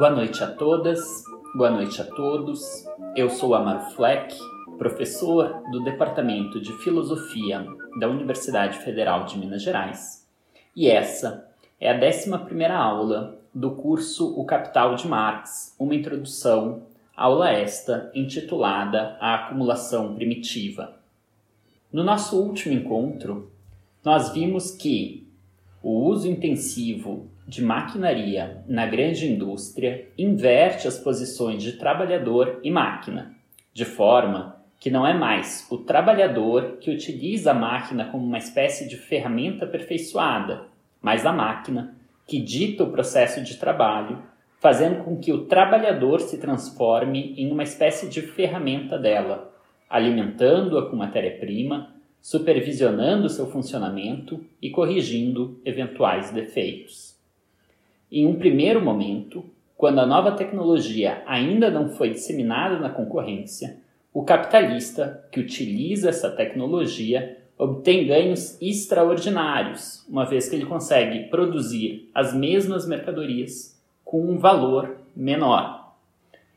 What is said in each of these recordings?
Boa noite a todas, boa noite a todos. Eu sou Amaro Fleck, professor do Departamento de Filosofia da Universidade Federal de Minas Gerais, e essa é a 11 aula do curso O Capital de Marx, uma introdução, aula esta intitulada A Acumulação Primitiva. No nosso último encontro, nós vimos que o uso intensivo de maquinaria na grande indústria inverte as posições de trabalhador e máquina, de forma que não é mais o trabalhador que utiliza a máquina como uma espécie de ferramenta aperfeiçoada, mas a máquina que dita o processo de trabalho, fazendo com que o trabalhador se transforme em uma espécie de ferramenta dela, alimentando-a com matéria-prima, supervisionando seu funcionamento e corrigindo eventuais defeitos. Em um primeiro momento, quando a nova tecnologia ainda não foi disseminada na concorrência, o capitalista que utiliza essa tecnologia obtém ganhos extraordinários, uma vez que ele consegue produzir as mesmas mercadorias com um valor menor.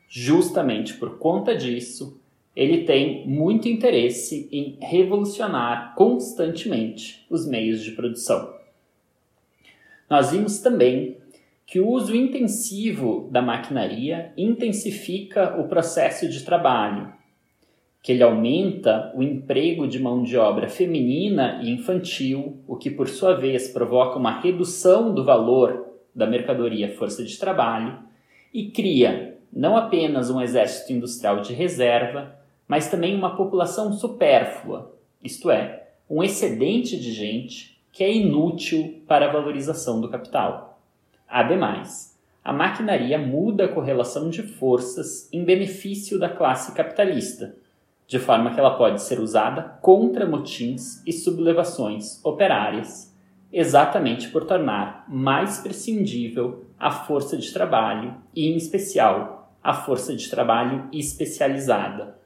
Justamente por conta disso, ele tem muito interesse em revolucionar constantemente os meios de produção. Nós vimos também que o uso intensivo da maquinaria intensifica o processo de trabalho, que ele aumenta o emprego de mão de obra feminina e infantil, o que por sua vez provoca uma redução do valor da mercadoria força de trabalho e cria não apenas um exército industrial de reserva, mas também uma população supérflua, isto é, um excedente de gente que é inútil para a valorização do capital. Ademais, a maquinaria muda a correlação de forças em benefício da classe capitalista, de forma que ela pode ser usada contra motins e sublevações operárias, exatamente por tornar mais prescindível a força de trabalho e, em especial, a força de trabalho especializada.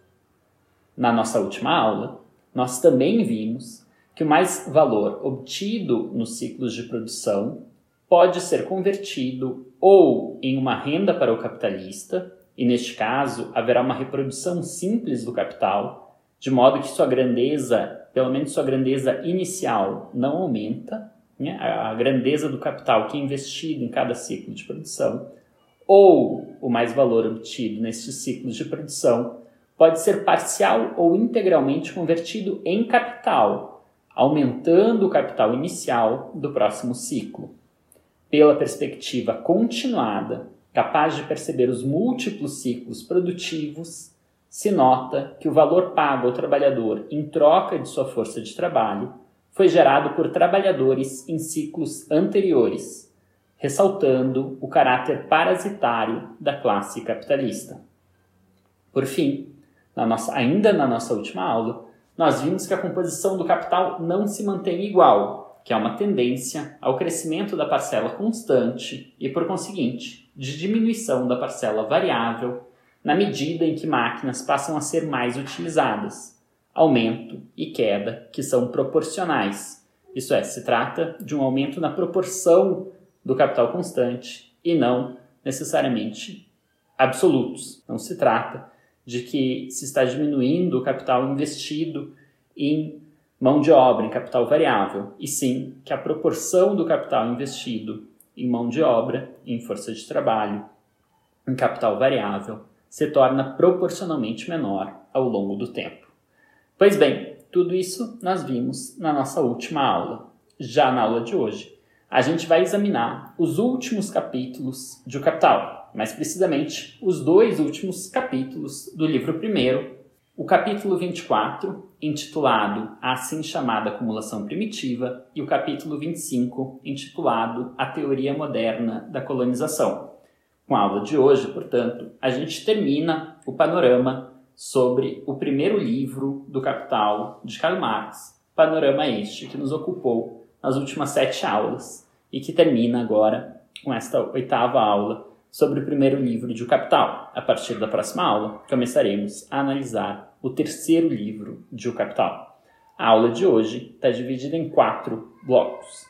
Na nossa última aula, nós também vimos que o mais valor obtido nos ciclos de produção pode ser convertido ou em uma renda para o capitalista, e neste caso haverá uma reprodução simples do capital, de modo que sua grandeza, pelo menos sua grandeza inicial, não aumenta, né? a grandeza do capital que é investido em cada ciclo de produção, ou o mais valor obtido nestes ciclos de produção pode ser parcial ou integralmente convertido em capital, aumentando o capital inicial do próximo ciclo. Pela perspectiva continuada, capaz de perceber os múltiplos ciclos produtivos, se nota que o valor pago ao trabalhador em troca de sua força de trabalho foi gerado por trabalhadores em ciclos anteriores, ressaltando o caráter parasitário da classe capitalista. Por fim, na nossa, ainda na nossa última aula, nós vimos que a composição do capital não se mantém igual, que há uma tendência ao crescimento da parcela constante e, por conseguinte, de diminuição da parcela variável na medida em que máquinas passam a ser mais utilizadas, aumento e queda que são proporcionais. Isso é, se trata de um aumento na proporção do capital constante e não necessariamente absolutos. Não se trata de que se está diminuindo o capital investido em mão de obra, em capital variável, e sim que a proporção do capital investido em mão de obra, em força de trabalho, em capital variável, se torna proporcionalmente menor ao longo do tempo. Pois bem, tudo isso nós vimos na nossa última aula. Já na aula de hoje, a gente vai examinar os últimos capítulos de O Capital, mais precisamente os dois últimos capítulos do livro primeiro, o capítulo 24, intitulado A assim chamada acumulação primitiva, e o capítulo 25, intitulado A teoria moderna da colonização. Com a aula de hoje, portanto, a gente termina o panorama sobre o primeiro livro do Capital de Karl Marx, panorama este que nos ocupou nas últimas sete aulas e que termina agora com esta oitava aula sobre o primeiro livro de O Capital. A partir da próxima aula, começaremos a analisar o terceiro livro de O Capital. A aula de hoje está dividida em quatro blocos.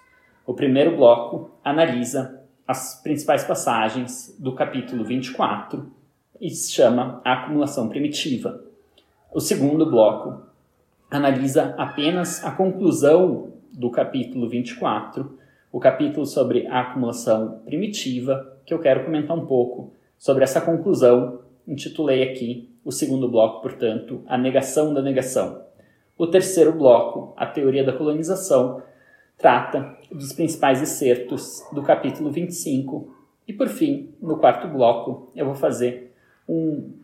O primeiro bloco analisa as principais passagens do capítulo 24 e se chama A Acumulação Primitiva. O segundo bloco analisa apenas a conclusão do capítulo 24, o capítulo sobre a acumulação primitiva, que eu quero comentar um pouco sobre essa conclusão. Intitulei aqui o segundo bloco, portanto, A Negação da Negação. O terceiro bloco, A Teoria da Colonização, trata dos principais excertos do capítulo 25. E por fim, no quarto bloco, eu vou fazer um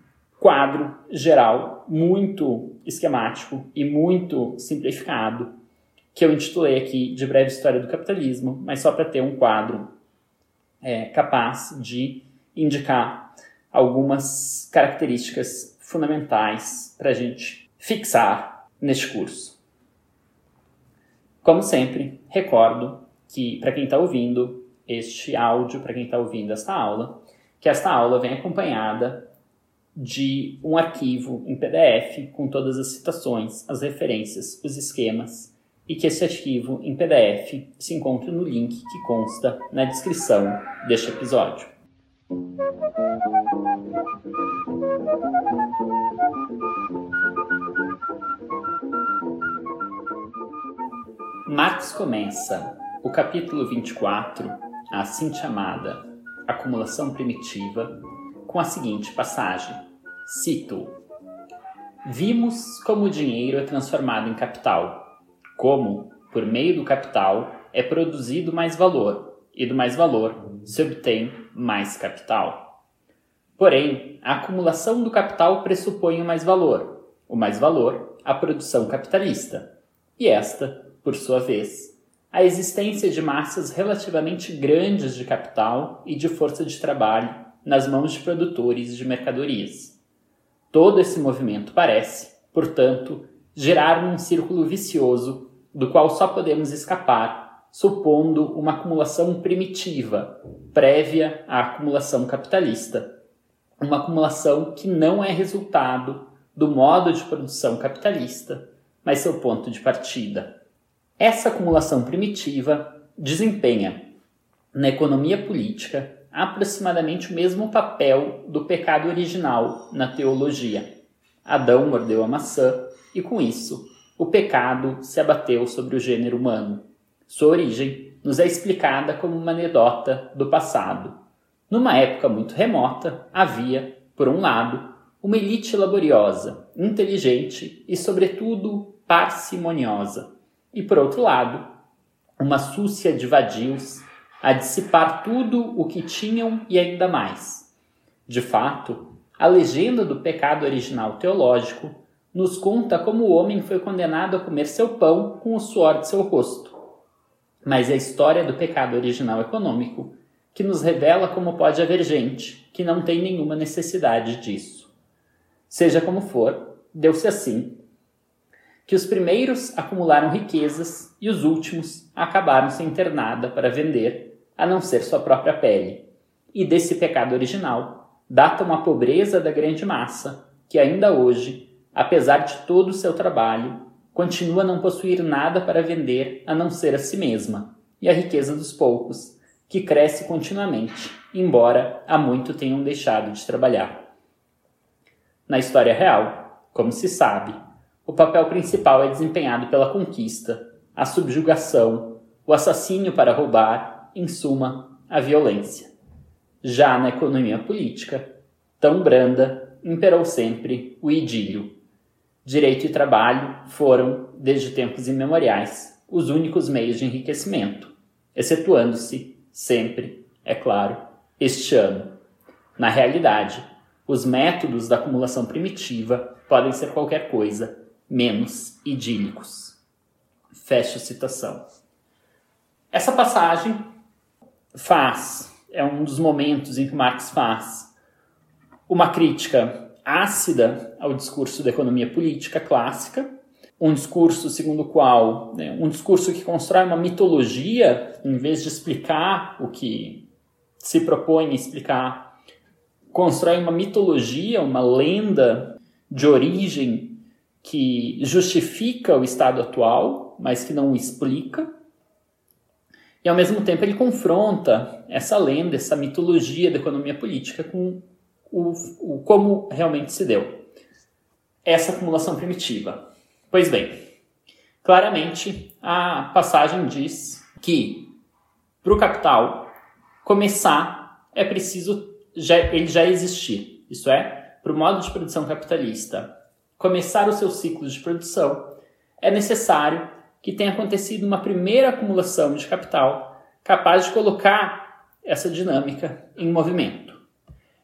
quadro geral muito esquemático e muito simplificado que eu intitulei aqui de breve história do capitalismo, mas só para ter um quadro é, capaz de indicar algumas características fundamentais para a gente fixar neste curso. Como sempre, recordo que para quem está ouvindo este áudio, para quem está ouvindo esta aula, que esta aula vem acompanhada de um arquivo em PDF com todas as citações, as referências, os esquemas e que esse arquivo em PDF se encontra no link que consta na descrição deste episódio. Marx começa o capítulo 24, a assim chamada Acumulação Primitiva, com a seguinte passagem. Cito: Vimos como o dinheiro é transformado em capital, como, por meio do capital, é produzido mais valor, e do mais valor se obtém mais capital. Porém, a acumulação do capital pressupõe o mais valor, o mais valor, a produção capitalista, e esta, por sua vez, a existência de massas relativamente grandes de capital e de força de trabalho nas mãos de produtores de mercadorias. Todo esse movimento parece, portanto, gerar num círculo vicioso do qual só podemos escapar supondo uma acumulação primitiva, prévia à acumulação capitalista. Uma acumulação que não é resultado do modo de produção capitalista, mas seu ponto de partida. Essa acumulação primitiva desempenha, na economia política, aproximadamente o mesmo papel do pecado original na teologia. Adão mordeu a maçã e, com isso, o pecado se abateu sobre o gênero humano. Sua origem nos é explicada como uma anedota do passado. Numa época muito remota, havia, por um lado, uma elite laboriosa, inteligente e, sobretudo, parcimoniosa, e, por outro lado, uma súcia de vadios a dissipar tudo o que tinham e ainda mais. De fato, a legenda do pecado original teológico nos conta como o homem foi condenado a comer seu pão com o suor de seu rosto. Mas a história do pecado original econômico que nos revela como pode haver gente que não tem nenhuma necessidade disso. Seja como for, deu-se assim que os primeiros acumularam riquezas e os últimos acabaram sem ter nada para vender a não ser sua própria pele. E desse pecado original data uma pobreza da grande massa, que ainda hoje, apesar de todo o seu trabalho, continua a não possuir nada para vender a não ser a si mesma, e a riqueza dos poucos, que cresce continuamente, embora há muito tenham deixado de trabalhar. Na história real, como se sabe, o papel principal é desempenhado pela conquista, a subjugação, o assassínio para roubar em suma, a violência. Já na economia política, tão branda, imperou sempre o idílio. Direito e trabalho foram, desde tempos imemoriais, os únicos meios de enriquecimento, excetuando-se, sempre, é claro, este ano. Na realidade, os métodos da acumulação primitiva podem ser qualquer coisa menos idílicos. Fecha citação. Essa passagem faz, é um dos momentos em que Marx faz uma crítica ácida ao discurso da economia política clássica, um discurso segundo o qual, né, um discurso que constrói uma mitologia em vez de explicar o que se propõe explicar, constrói uma mitologia, uma lenda de origem que justifica o estado atual, mas que não o explica E ao mesmo tempo ele confronta essa lenda, essa mitologia da economia política com o, o como realmente se deu essa acumulação primitiva. Pois bem, claramente a passagem diz que para o capital começar é preciso já, ele já existir. Isso é, para o modo de produção capitalista começar o seu ciclo de produção, é necessário que tenha acontecido uma primeira acumulação de capital capaz de colocar essa dinâmica em movimento.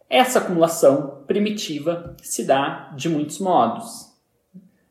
Essa acumulação primitiva se dá de muitos modos.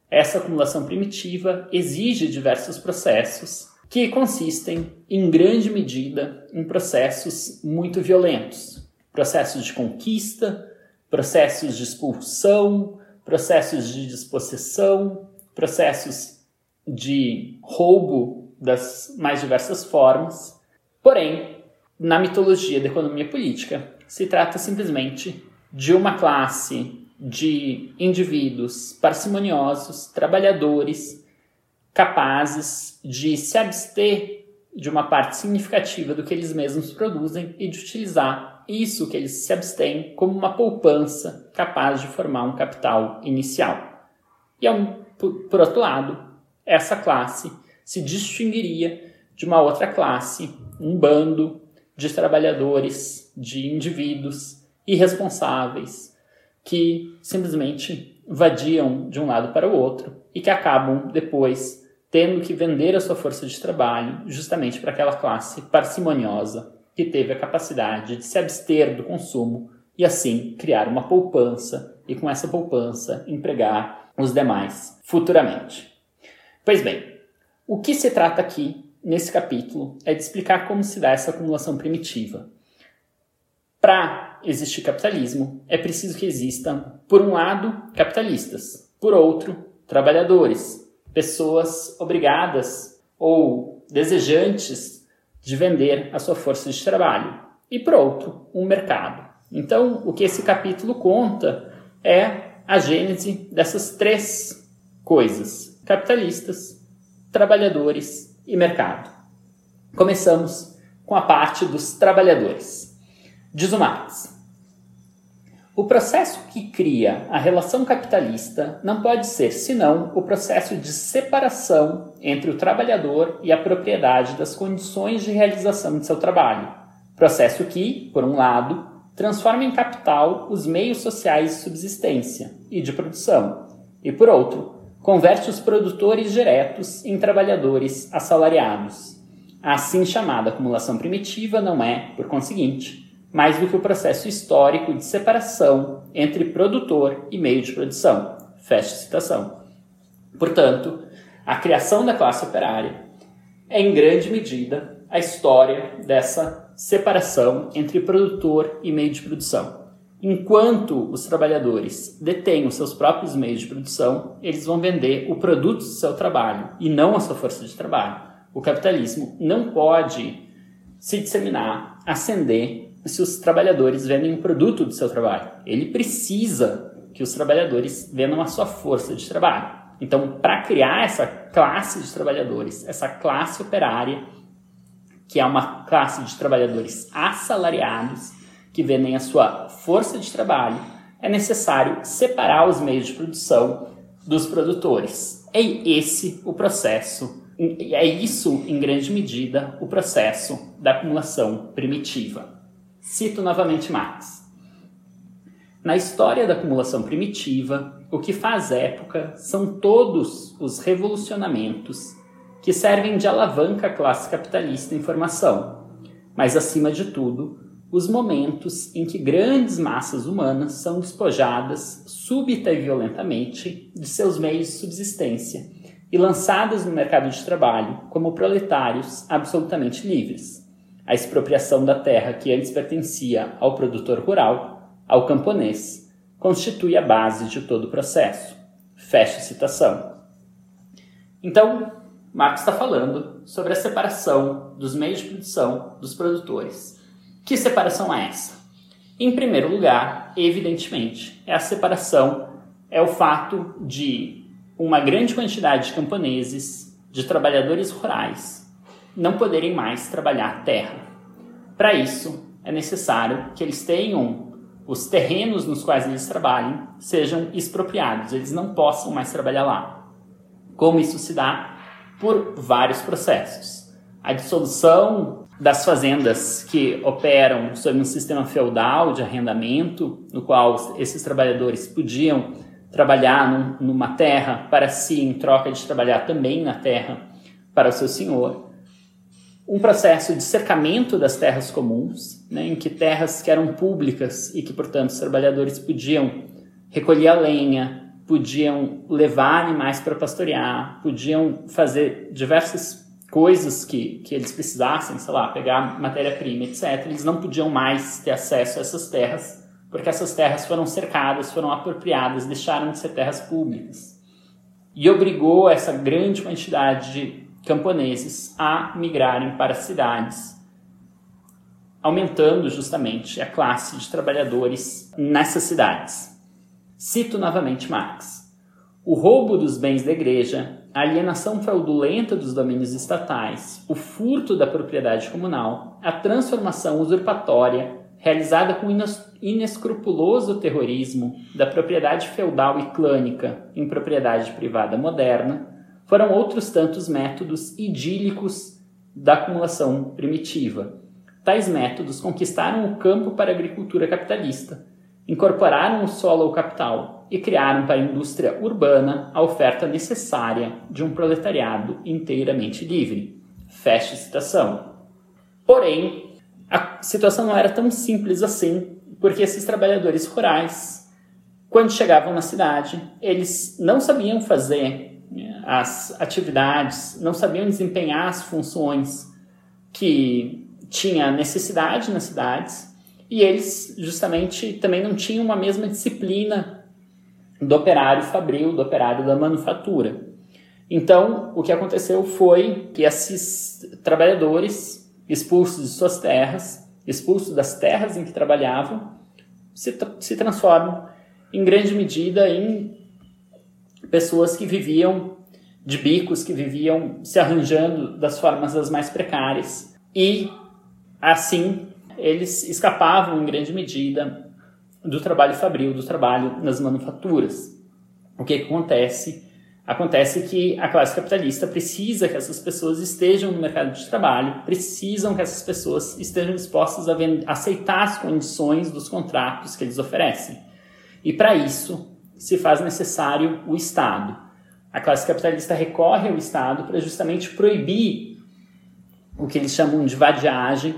Essa acumulação primitiva exige diversos processos que consistem, em grande medida, em processos muito violentos processos de conquista, processos de expulsão, processos de dispossessão, processos de roubo das mais diversas formas. Porém, na mitologia da economia política, se trata simplesmente de uma classe de indivíduos parcimoniosos, trabalhadores, capazes de se abster de uma parte significativa do que eles mesmos produzem e de utilizar isso que eles se abstêm como uma poupança capaz de formar um capital inicial. E, por outro lado, essa classe se distinguiria de uma outra classe, um bando de trabalhadores, de indivíduos irresponsáveis que simplesmente vadiam de um lado para o outro e que acabam depois tendo que vender a sua força de trabalho justamente para aquela classe parcimoniosa que teve a capacidade de se abster do consumo e assim criar uma poupança e com essa poupança empregar os demais futuramente. Pois bem, o que se trata aqui nesse capítulo é de explicar como se dá essa acumulação primitiva. Para existir capitalismo, é preciso que existam, por um lado, capitalistas, por outro, trabalhadores, pessoas obrigadas ou desejantes de vender a sua força de trabalho, e por outro, um mercado. Então, o que esse capítulo conta é a gênese dessas três coisas: capitalistas, trabalhadores e mercado. Começamos com a parte dos trabalhadores. Diz o Marx. O processo que cria a relação capitalista não pode ser senão o processo de separação entre o trabalhador e a propriedade das condições de realização de seu trabalho. Processo que, por um lado, transforma em capital os meios sociais de subsistência e de produção, e por outro, converte os produtores diretos em trabalhadores assalariados. A assim chamada acumulação primitiva não é, por conseguinte, mais do que o processo histórico de separação entre produtor e meio de produção. Fecha citação. Portanto, a criação da classe operária é em grande medida a história dessa separação entre produtor e meio de produção. Enquanto os trabalhadores detêm os seus próprios meios de produção, eles vão vender o produto do seu trabalho e não a sua força de trabalho. O capitalismo não pode se disseminar, ascender se os trabalhadores vendem um produto do seu trabalho. Ele precisa que os trabalhadores vendam a sua força de trabalho. Então, para criar essa classe de trabalhadores, essa classe operária, que é uma classe de trabalhadores assalariados, que vendem a sua força de trabalho, é necessário separar os meios de produção dos produtores. É esse o processo, é isso, em grande medida, o processo da acumulação primitiva. Cito novamente Marx. Na história da acumulação primitiva, o que faz época são todos os revolucionamentos que servem de alavanca à classe capitalista em formação, mas acima de tudo, os momentos em que grandes massas humanas são despojadas súbita e violentamente de seus meios de subsistência e lançadas no mercado de trabalho como proletários absolutamente livres a expropriação da terra que antes pertencia ao produtor rural, ao camponês, constitui a base de todo o processo. Fecha citação. Então, Marx está falando sobre a separação dos meios de produção dos produtores. Que separação é essa? Em primeiro lugar, evidentemente, é a separação, é o fato de uma grande quantidade de camponeses, de trabalhadores rurais, não poderem mais trabalhar terra. Para isso, é necessário que eles tenham os terrenos nos quais eles trabalhem sejam expropriados, eles não possam mais trabalhar lá. Como isso se dá? Por vários processos. A dissolução das fazendas que operam sob um sistema feudal de arrendamento, no qual esses trabalhadores podiam trabalhar num, numa terra para si, em troca de trabalhar também na terra para o seu senhor. Um processo de cercamento das terras comuns, né, em que terras que eram públicas e que, portanto, os trabalhadores podiam recolher a lenha, podiam levar animais para pastorear, podiam fazer diversas coisas que, que eles precisassem, sei lá, pegar matéria-prima, etc., eles não podiam mais ter acesso a essas terras, porque essas terras foram cercadas, foram apropriadas, deixaram de ser terras públicas. E obrigou essa grande quantidade de camponeses a migrarem para as cidades, aumentando justamente a classe de trabalhadores nessas cidades. Cito novamente Marx. O roubo dos bens da igreja, a alienação fraudulenta dos domínios estatais, o furto da propriedade comunal, a transformação usurpatória realizada com inescrupuloso terrorismo da propriedade feudal e clânica em propriedade privada moderna, foram outros tantos métodos idílicos da acumulação primitiva. Tais métodos conquistaram o campo para a agricultura capitalista, incorporaram o solo ao capital e criaram para a indústria urbana a oferta necessária de um proletariado inteiramente livre. Fecha citação. Porém, a situação não era tão simples assim, porque esses trabalhadores rurais, quando chegavam na cidade, eles não sabiam fazer as atividades, não sabiam desempenhar as funções que tinha necessidade nas cidades, e eles justamente também não tinham uma mesma disciplina do operário fabril, do operário da manufatura. Então, o que aconteceu foi que esses trabalhadores expulsos de suas terras, expulsos das terras em que trabalhavam, se, se transformam em grande medida em pessoas que viviam de bicos, que viviam se arranjando das formas das mais precárias e assim eles escapavam em grande medida do trabalho fabril, do trabalho nas manufaturas. O que, que acontece? Acontece que a classe capitalista precisa que essas pessoas estejam no mercado de trabalho, precisam que essas pessoas estejam dispostas a aceitar as condições dos contratos que eles oferecem. E para isso se faz necessário o Estado. A classe capitalista recorre ao Estado para justamente proibir o que eles chamam de vadiagem,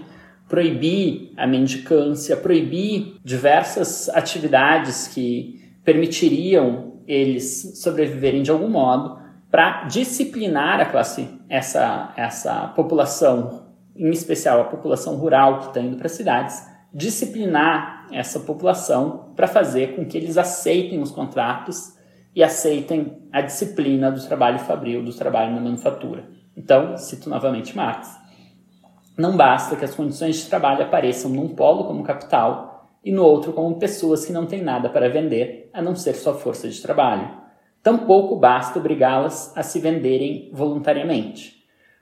proibir a mendicância, proibir diversas atividades que permitiriam eles sobreviverem de algum modo, para disciplinar a classe, essa, essa população, em especial a população rural que está indo para as cidades, disciplinar essa população para fazer com que eles aceitem os contratos e aceitem a disciplina do trabalho fabril, do trabalho na manufatura. Então, cito novamente Marx. Não basta que as condições de trabalho apareçam num polo como capital e no outro como pessoas que não têm nada para vender a não ser sua força de trabalho. Tampouco basta obrigá-las a se venderem voluntariamente.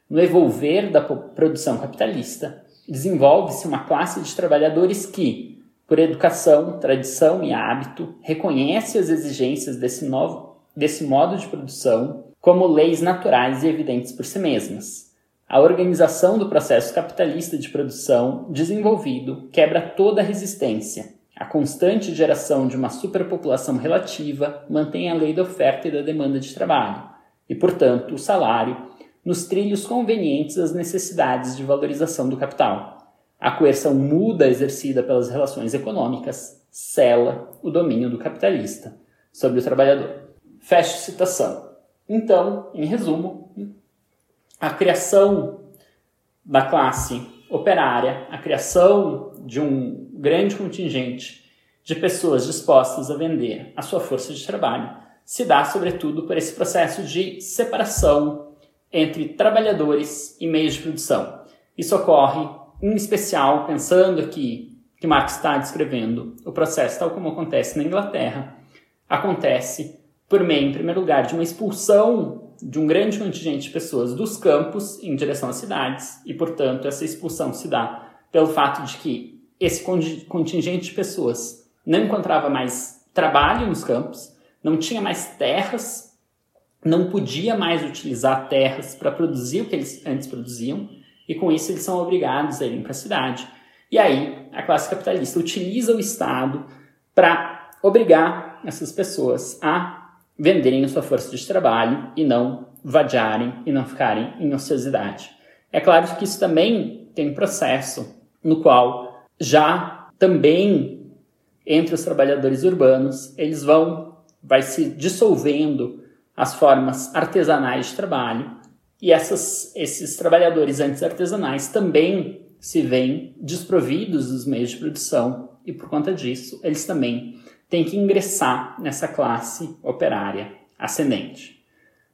No evolver da produção capitalista, desenvolve-se uma classe de trabalhadores que, por educação, tradição e hábito, reconhece as exigências desse, novo, desse modo de produção como leis naturais e evidentes por si mesmas a organização do processo capitalista de produção desenvolvido quebra toda resistência. A constante geração de uma superpopulação relativa mantém a lei da oferta e da demanda de trabalho, e, portanto, o salário, nos trilhos convenientes às necessidades de valorização do capital. A coerção muda exercida pelas relações econômicas cela o domínio do capitalista sobre o trabalhador. Feche citação. Então, em resumo, a criação da classe operária, a criação de um grande contingente de pessoas dispostas a vender a sua força de trabalho, se dá sobretudo por esse processo de separação entre trabalhadores e meios de produção. Isso ocorre, em especial, pensando aqui que Marx está descrevendo o processo tal como acontece na Inglaterra, acontece por meio, em primeiro lugar, de uma expulsão de um grande contingente de pessoas dos campos em direção às cidades, e, portanto, essa expulsão se dá pelo fato de que esse contingente de pessoas não encontrava mais trabalho nos campos, não tinha mais terras, não podia mais utilizar terras para produzir o que eles antes produziam, e com isso eles são obrigados a irem para a cidade. E aí a classe capitalista utiliza o Estado para obrigar essas pessoas a venderem a sua força de trabalho e não vadiarem e não ficarem em ociosidade. É claro que isso também tem um processo no qual já também entre os trabalhadores urbanos eles vão vai se dissolvendo as formas artesanais de trabalho e essas, esses trabalhadores antes artesanais também se veem desprovidos dos meios de produção e por conta disso eles também têm que ingressar nessa classe operária ascendente.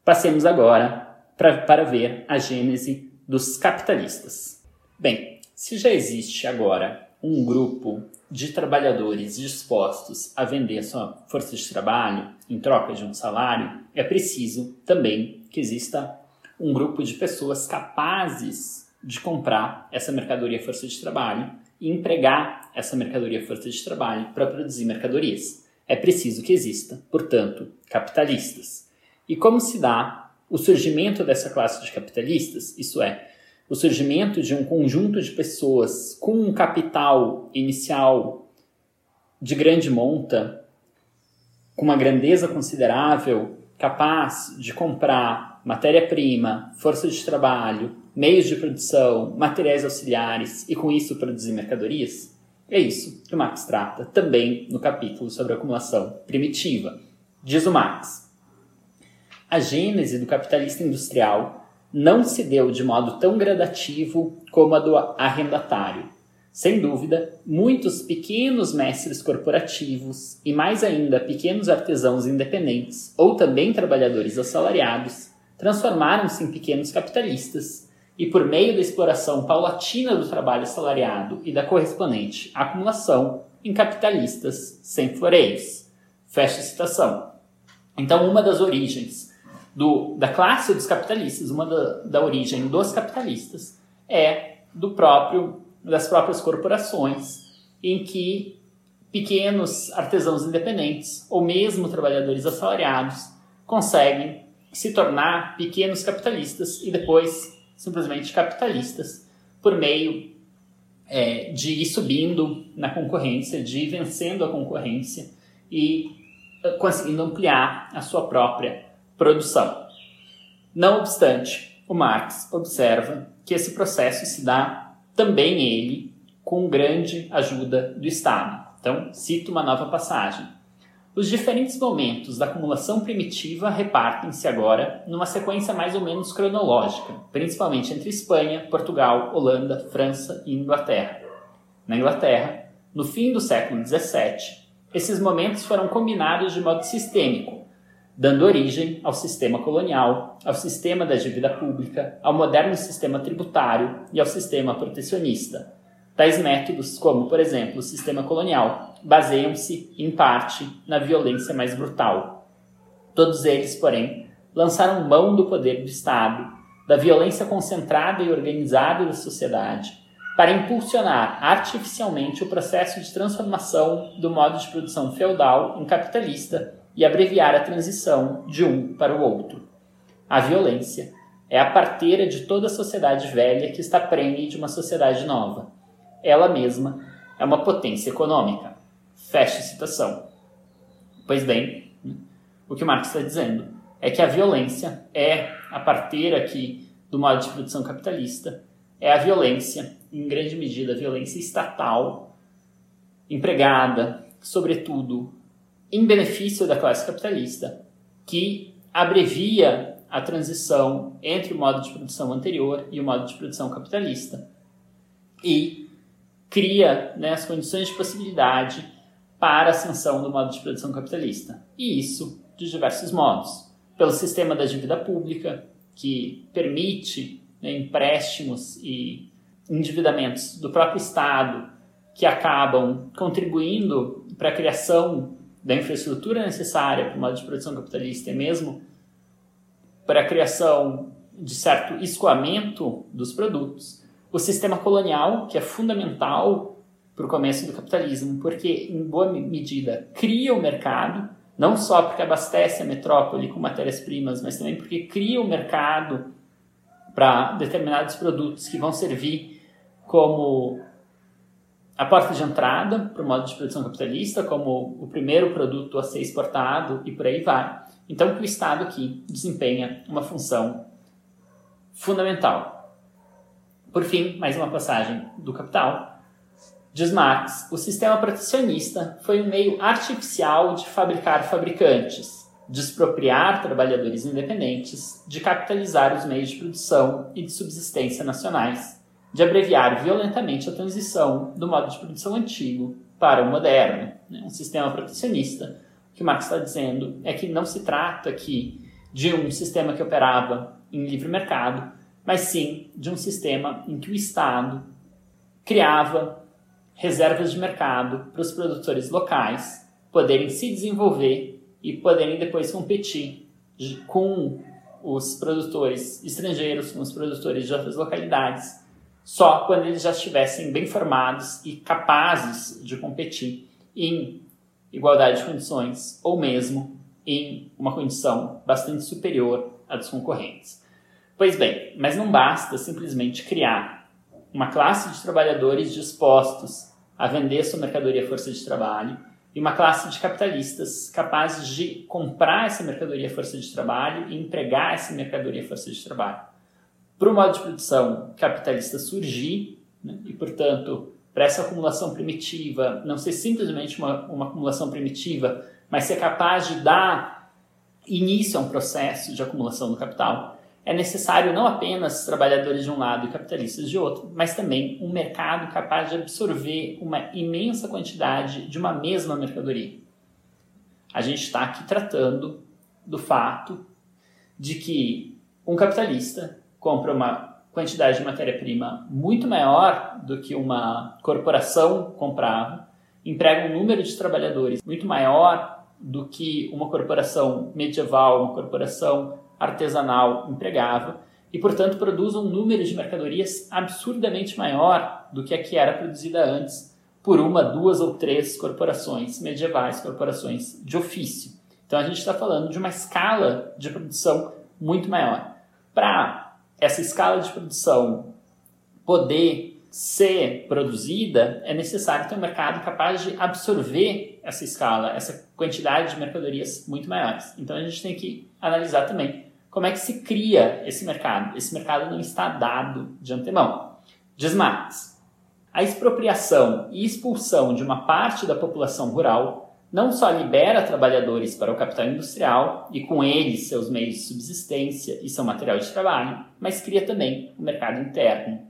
Passemos agora pra, para ver a gênese dos capitalistas. Bem, se já existe agora um grupo de trabalhadores dispostos a vender sua força de trabalho em troca de um salário, é preciso também que exista um grupo de pessoas capazes de comprar essa mercadoria força de trabalho e empregar essa mercadoria força de trabalho para produzir mercadorias. É preciso que exista, portanto, capitalistas. E como se dá o surgimento dessa classe de capitalistas? Isso é, o surgimento de um conjunto de pessoas com um capital inicial de grande monta, com uma grandeza considerável, capaz de comprar matéria-prima, força de trabalho, meios de produção, materiais auxiliares e com isso produzir mercadorias? É isso que o Marx trata também no capítulo sobre acumulação primitiva. Diz o Marx: a gênese do capitalista industrial não se deu de modo tão gradativo como a do arrendatário. Sem dúvida, muitos pequenos mestres corporativos e mais ainda pequenos artesãos independentes ou também trabalhadores assalariados transformaram-se em pequenos capitalistas e por meio da exploração paulatina do trabalho assalariado e da correspondente acumulação em capitalistas sem floreios. Fecha citação. Então, uma das origens do, da classe dos capitalistas, uma da, da origem dos capitalistas, é do próprio das próprias corporações, em que pequenos artesãos independentes ou mesmo trabalhadores assalariados conseguem se tornar pequenos capitalistas e depois simplesmente capitalistas por meio é, de ir subindo na concorrência, de ir vencendo a concorrência e uh, conseguindo ampliar a sua própria produção. Não obstante, o Marx observa que esse processo se dá também ele com grande ajuda do Estado. Então, cito uma nova passagem. Os diferentes momentos da acumulação primitiva repartem-se agora numa sequência mais ou menos cronológica, principalmente entre Espanha, Portugal, Holanda, França e Inglaterra. Na Inglaterra, no fim do século XVII, esses momentos foram combinados de modo sistêmico, dando origem ao sistema colonial, ao sistema da dívida pública, ao moderno sistema tributário e ao sistema protecionista. Tais métodos, como, por exemplo, o sistema colonial, baseiam-se, em parte, na violência mais brutal. Todos eles, porém, lançaram mão do poder do Estado, da violência concentrada e organizada da sociedade, para impulsionar artificialmente o processo de transformação do modo de produção feudal em capitalista e abreviar a transição de um para o outro. A violência é a parteira de toda a sociedade velha que está prenhe de uma sociedade nova. Ela mesma é uma potência econômica. Fecha citação. Pois bem, o que Marx está dizendo é que a violência é a parteira aqui do modo de produção capitalista, é a violência, em grande medida a violência estatal, empregada, sobretudo, em benefício da classe capitalista, que abrevia a transição entre o modo de produção anterior e o modo de produção capitalista e cria né, as condições de possibilidade para a ascensão do modo de produção capitalista. E isso de diversos modos. Pelo sistema da dívida pública, que permite né, empréstimos e endividamentos do próprio Estado que acabam contribuindo para a criação da infraestrutura necessária para o modo de produção capitalista e mesmo para a criação de certo escoamento dos produtos, o sistema colonial, que é fundamental para o começo do capitalismo, porque em boa medida cria o mercado, não só porque abastece a metrópole com matérias-primas, mas também porque cria o mercado para determinados produtos que vão servir como a porta de entrada para o modo de produção capitalista, como o primeiro produto a ser exportado e por aí vai. Então, que o Estado aqui desempenha uma função fundamental. Por fim, mais uma passagem do Capital. Diz Marx: o sistema protecionista foi um meio artificial de fabricar fabricantes, de expropriar trabalhadores independentes, de capitalizar os meios de produção e de subsistência nacionais, de abreviar violentamente a transição do modo de produção antigo para o moderno. Né? Um sistema protecionista o que Marx está dizendo é que não se trata aqui de um sistema que operava em livre mercado, mas sim de um sistema em que o Estado criava reservas de mercado para os produtores locais poderem se desenvolver e poderem depois competir com os produtores estrangeiros, com os produtores de outras localidades, só quando eles já estivessem bem formados e capazes de competir em igualdade de condições ou mesmo em uma condição bastante superior à dos concorrentes. Pois bem, mas não basta simplesmente criar uma classe de trabalhadores dispostos a vender sua mercadoria força de trabalho e uma classe de capitalistas capazes de comprar essa mercadoria força de trabalho e empregar essa mercadoria força de trabalho. Para o modo de produção capitalista surgir, né, e portanto para essa acumulação primitiva não ser simplesmente uma, uma acumulação primitiva, mas ser capaz de dar início a um processo de acumulação do capital, é necessário não apenas trabalhadores de um lado e capitalistas de outro, mas também um mercado capaz de absorver uma imensa quantidade de uma mesma mercadoria. A gente está aqui tratando do fato de que um capitalista compra uma quantidade de matéria-prima muito maior do que uma corporação comprava, emprega um número de trabalhadores muito maior do que uma corporação medieval, uma corporação artesanal empregava, e, portanto, produz um número de mercadorias absurdamente maior do que a que era produzida antes por uma, duas ou três corporações medievais, corporações de ofício. Então, a gente está falando de uma escala de produção muito maior. Para essa escala de produção poder ser produzida, é necessário ter um mercado capaz de absorver essa escala, essa quantidade de mercadorias muito maiores. Então a gente tem que analisar também como é que se cria esse mercado. Esse mercado não está dado de antemão. Diz Marx, a expropriação e expulsão de uma parte da população rural não só libera trabalhadores para o capital industrial e com eles seus meios de subsistência e seu material de trabalho, mas cria também o mercado interno.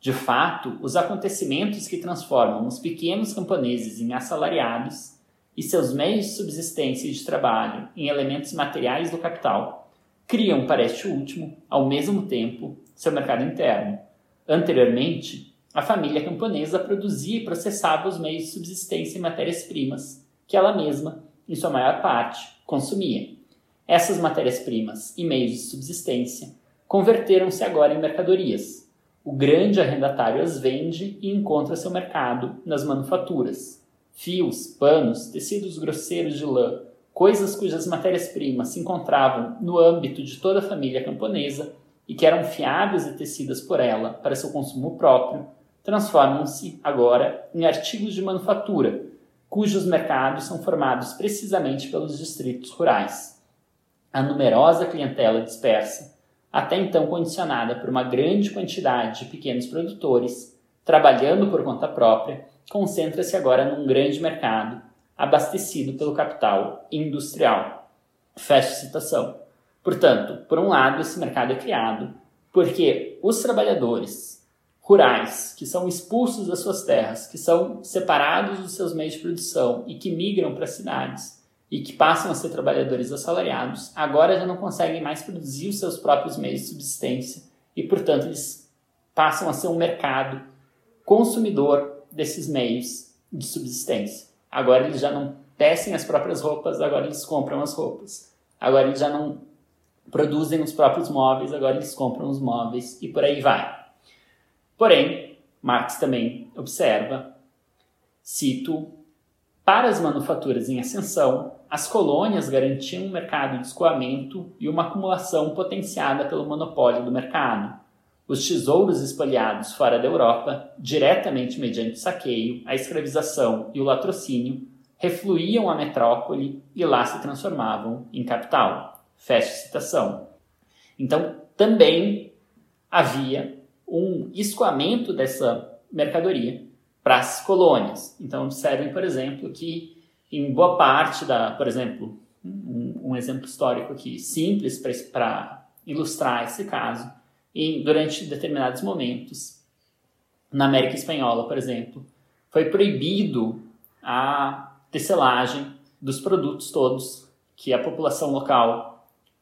De fato, os acontecimentos que transformam os pequenos camponeses em assalariados e seus meios de subsistência e de trabalho em elementos materiais do capital criam para este último, ao mesmo tempo, seu mercado interno. Anteriormente, a família camponesa produzia e processava os meios de subsistência em matérias-primas que ela mesma, em sua maior parte, consumia. Essas matérias-primas e meios de subsistência converteram-se agora em mercadorias. O grande arrendatário as vende e encontra seu mercado nas manufaturas. Fios, panos, tecidos grosseiros de lã, coisas cujas matérias-primas se encontravam no âmbito de toda a família camponesa e que eram fiadas e tecidas por ela para seu consumo próprio, transformam-se agora em artigos de manufatura cujos mercados são formados precisamente pelos distritos rurais. A numerosa clientela dispersa, até então condicionada por uma grande quantidade de pequenos produtores, trabalhando por conta própria, concentra-se agora num grande mercado, abastecido pelo capital industrial. Fecha citação. Portanto, por um lado, esse mercado é criado porque os trabalhadores rurais, que são expulsos das suas terras, que são separados dos seus meios de produção e que migram para cidades e que passam a ser trabalhadores assalariados, agora já não conseguem mais produzir os seus próprios meios de subsistência e, portanto, eles passam a ser um mercado consumidor desses meios de subsistência. Agora eles já não tecem as próprias roupas, agora eles compram as roupas. Agora eles já não produzem os próprios móveis, agora eles compram os móveis e por aí vai. Porém, Marx também observa, cito, para as manufaturas em ascensão, as colônias garantiam um mercado de escoamento e uma acumulação potenciada pelo monopólio do mercado. Os tesouros espoliados fora da Europa, diretamente mediante o saqueio, a escravização e o latrocínio, refluíam à metrópole e lá se transformavam em capital. Fecha citação. Então, também havia um escoamento dessa mercadoria para as colônias. Então, observem, por exemplo, que em boa parte da, por exemplo, um, um exemplo histórico aqui simples para ilustrar esse caso, em, durante determinados momentos, na América Espanhola, por exemplo, foi proibido a tecelagem dos produtos todos que a população local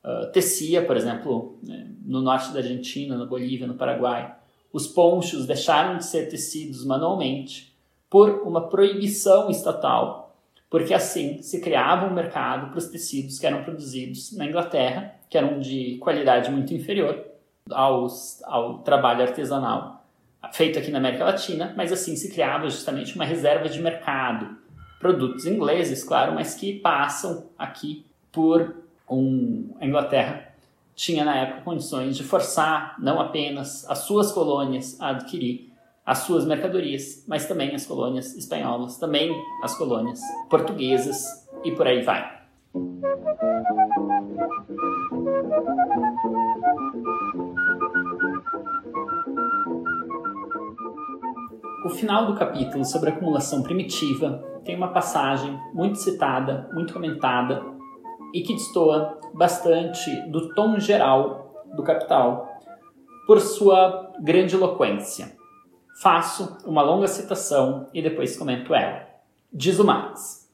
uh, tecia, por exemplo, né, no norte da Argentina, na Bolívia, no Paraguai. Os ponchos deixaram de ser tecidos manualmente por uma proibição estatal, porque assim se criava um mercado para os tecidos que eram produzidos na Inglaterra, que eram de qualidade muito inferior aos, ao trabalho artesanal feito aqui na América Latina, mas assim se criava justamente uma reserva de mercado produtos ingleses, claro, mas que passam aqui por um, a Inglaterra tinha na época condições de forçar não apenas as suas colônias a adquirir as suas mercadorias, mas também as colônias espanholas, também as colônias portuguesas e por aí vai. O final do capítulo sobre acumulação primitiva tem uma passagem muito citada, muito comentada e que destoa bastante do tom geral do Capital por sua grande eloquência. Faço uma longa citação e depois comento ela. Diz o Marx.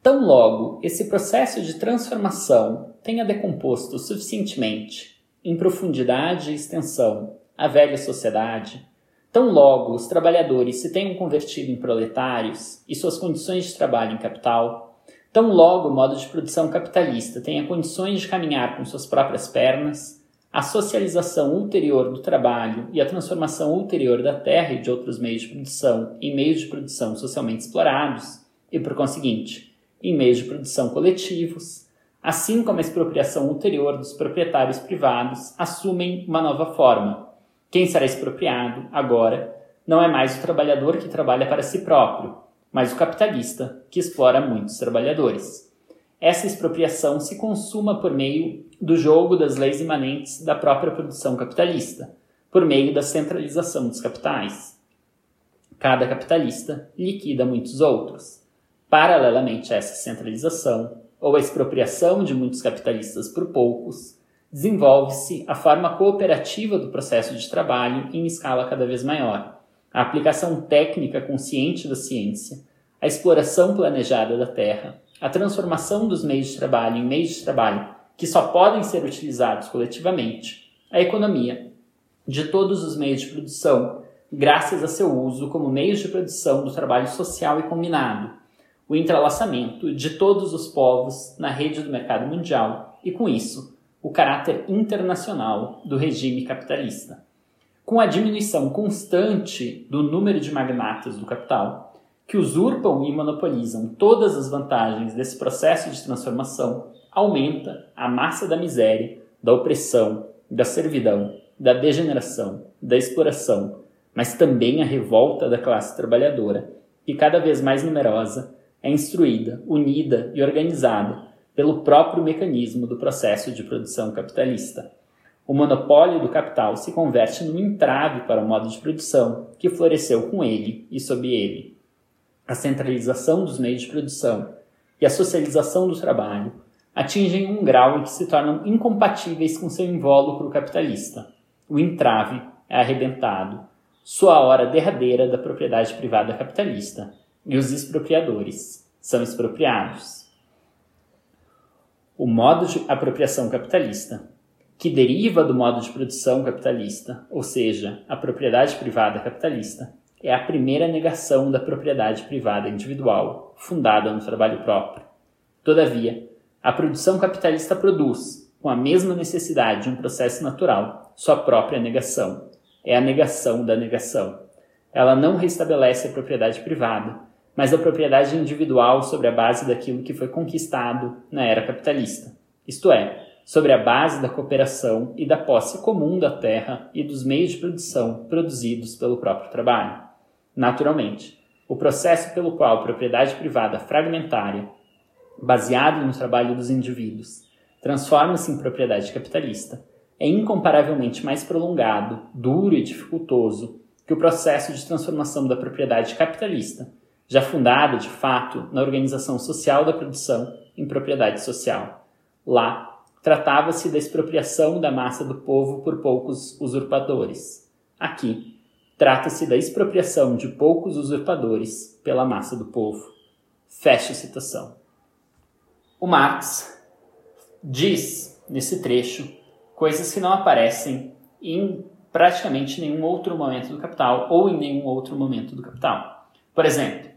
Tão logo esse processo de transformação tenha decomposto suficientemente, em profundidade e extensão, a velha sociedade, Tão logo os trabalhadores se tenham convertido em proletários e suas condições de trabalho em capital, tão logo o modo de produção capitalista tenha condições de caminhar com suas próprias pernas, a socialização ulterior do trabalho e a transformação ulterior da terra e de outros meios de produção em meios de produção socialmente explorados, e por conseguinte, em meios de produção coletivos, assim como a expropriação ulterior dos proprietários privados, assumem uma nova forma. Quem será expropriado agora não é mais o trabalhador que trabalha para si próprio, mas o capitalista que explora muitos trabalhadores. Essa expropriação se consuma por meio do jogo das leis imanentes da própria produção capitalista, por meio da centralização dos capitais. Cada capitalista liquida muitos outros. Paralelamente a essa centralização, ou a expropriação de muitos capitalistas por poucos, desenvolve-se a forma cooperativa do processo de trabalho em escala cada vez maior, a aplicação técnica consciente da ciência, a exploração planejada da terra, a transformação dos meios de trabalho em meios de trabalho que só podem ser utilizados coletivamente, a economia de todos os meios de produção, graças a seu uso como meios de produção do trabalho social e combinado, o entrelaçamento de todos os povos na rede do mercado mundial e, com isso, o caráter internacional do regime capitalista. Com a diminuição constante do número de magnatas do capital, que usurpam e monopolizam todas as vantagens desse processo de transformação, aumenta a massa da miséria, da opressão, da servidão, da degeneração, da exploração, mas também a revolta da classe trabalhadora, que cada vez mais numerosa é instruída, unida e organizada pelo próprio mecanismo do processo de produção capitalista. O monopólio do capital se converte num entrave para o modo de produção que floresceu com ele e sob ele. A centralização dos meios de produção e a socialização do trabalho atingem um grau em que se tornam incompatíveis com seu invólucro capitalista. O entrave é arrebentado, sua hora derradeira da propriedade privada capitalista, e os expropriadores são expropriados o modo de apropriação capitalista, que deriva do modo de produção capitalista, ou seja, a propriedade privada capitalista, é a primeira negação da propriedade privada individual, fundada no trabalho próprio. Todavia, a produção capitalista produz, com a mesma necessidade de um processo natural, sua própria negação. É a negação da negação. Ela não restabelece a propriedade privada, mas a propriedade individual sobre a base daquilo que foi conquistado na era capitalista. Isto é, sobre a base da cooperação e da posse comum da terra e dos meios de produção produzidos pelo próprio trabalho. Naturalmente, o processo pelo qual a propriedade privada fragmentária, baseada no trabalho dos indivíduos, transforma-se em propriedade capitalista, é incomparavelmente mais prolongado, duro e dificultoso que o processo de transformação da propriedade capitalista, já fundada, de fato, na organização social da produção em propriedade social. Lá, tratava-se da expropriação da massa do povo por poucos usurpadores. Aqui, trata-se da expropriação de poucos usurpadores pela massa do povo. Fecha citação. O Marx diz nesse trecho coisas que não aparecem em praticamente nenhum outro momento do Capital ou em nenhum outro momento do Capital. Por exemplo,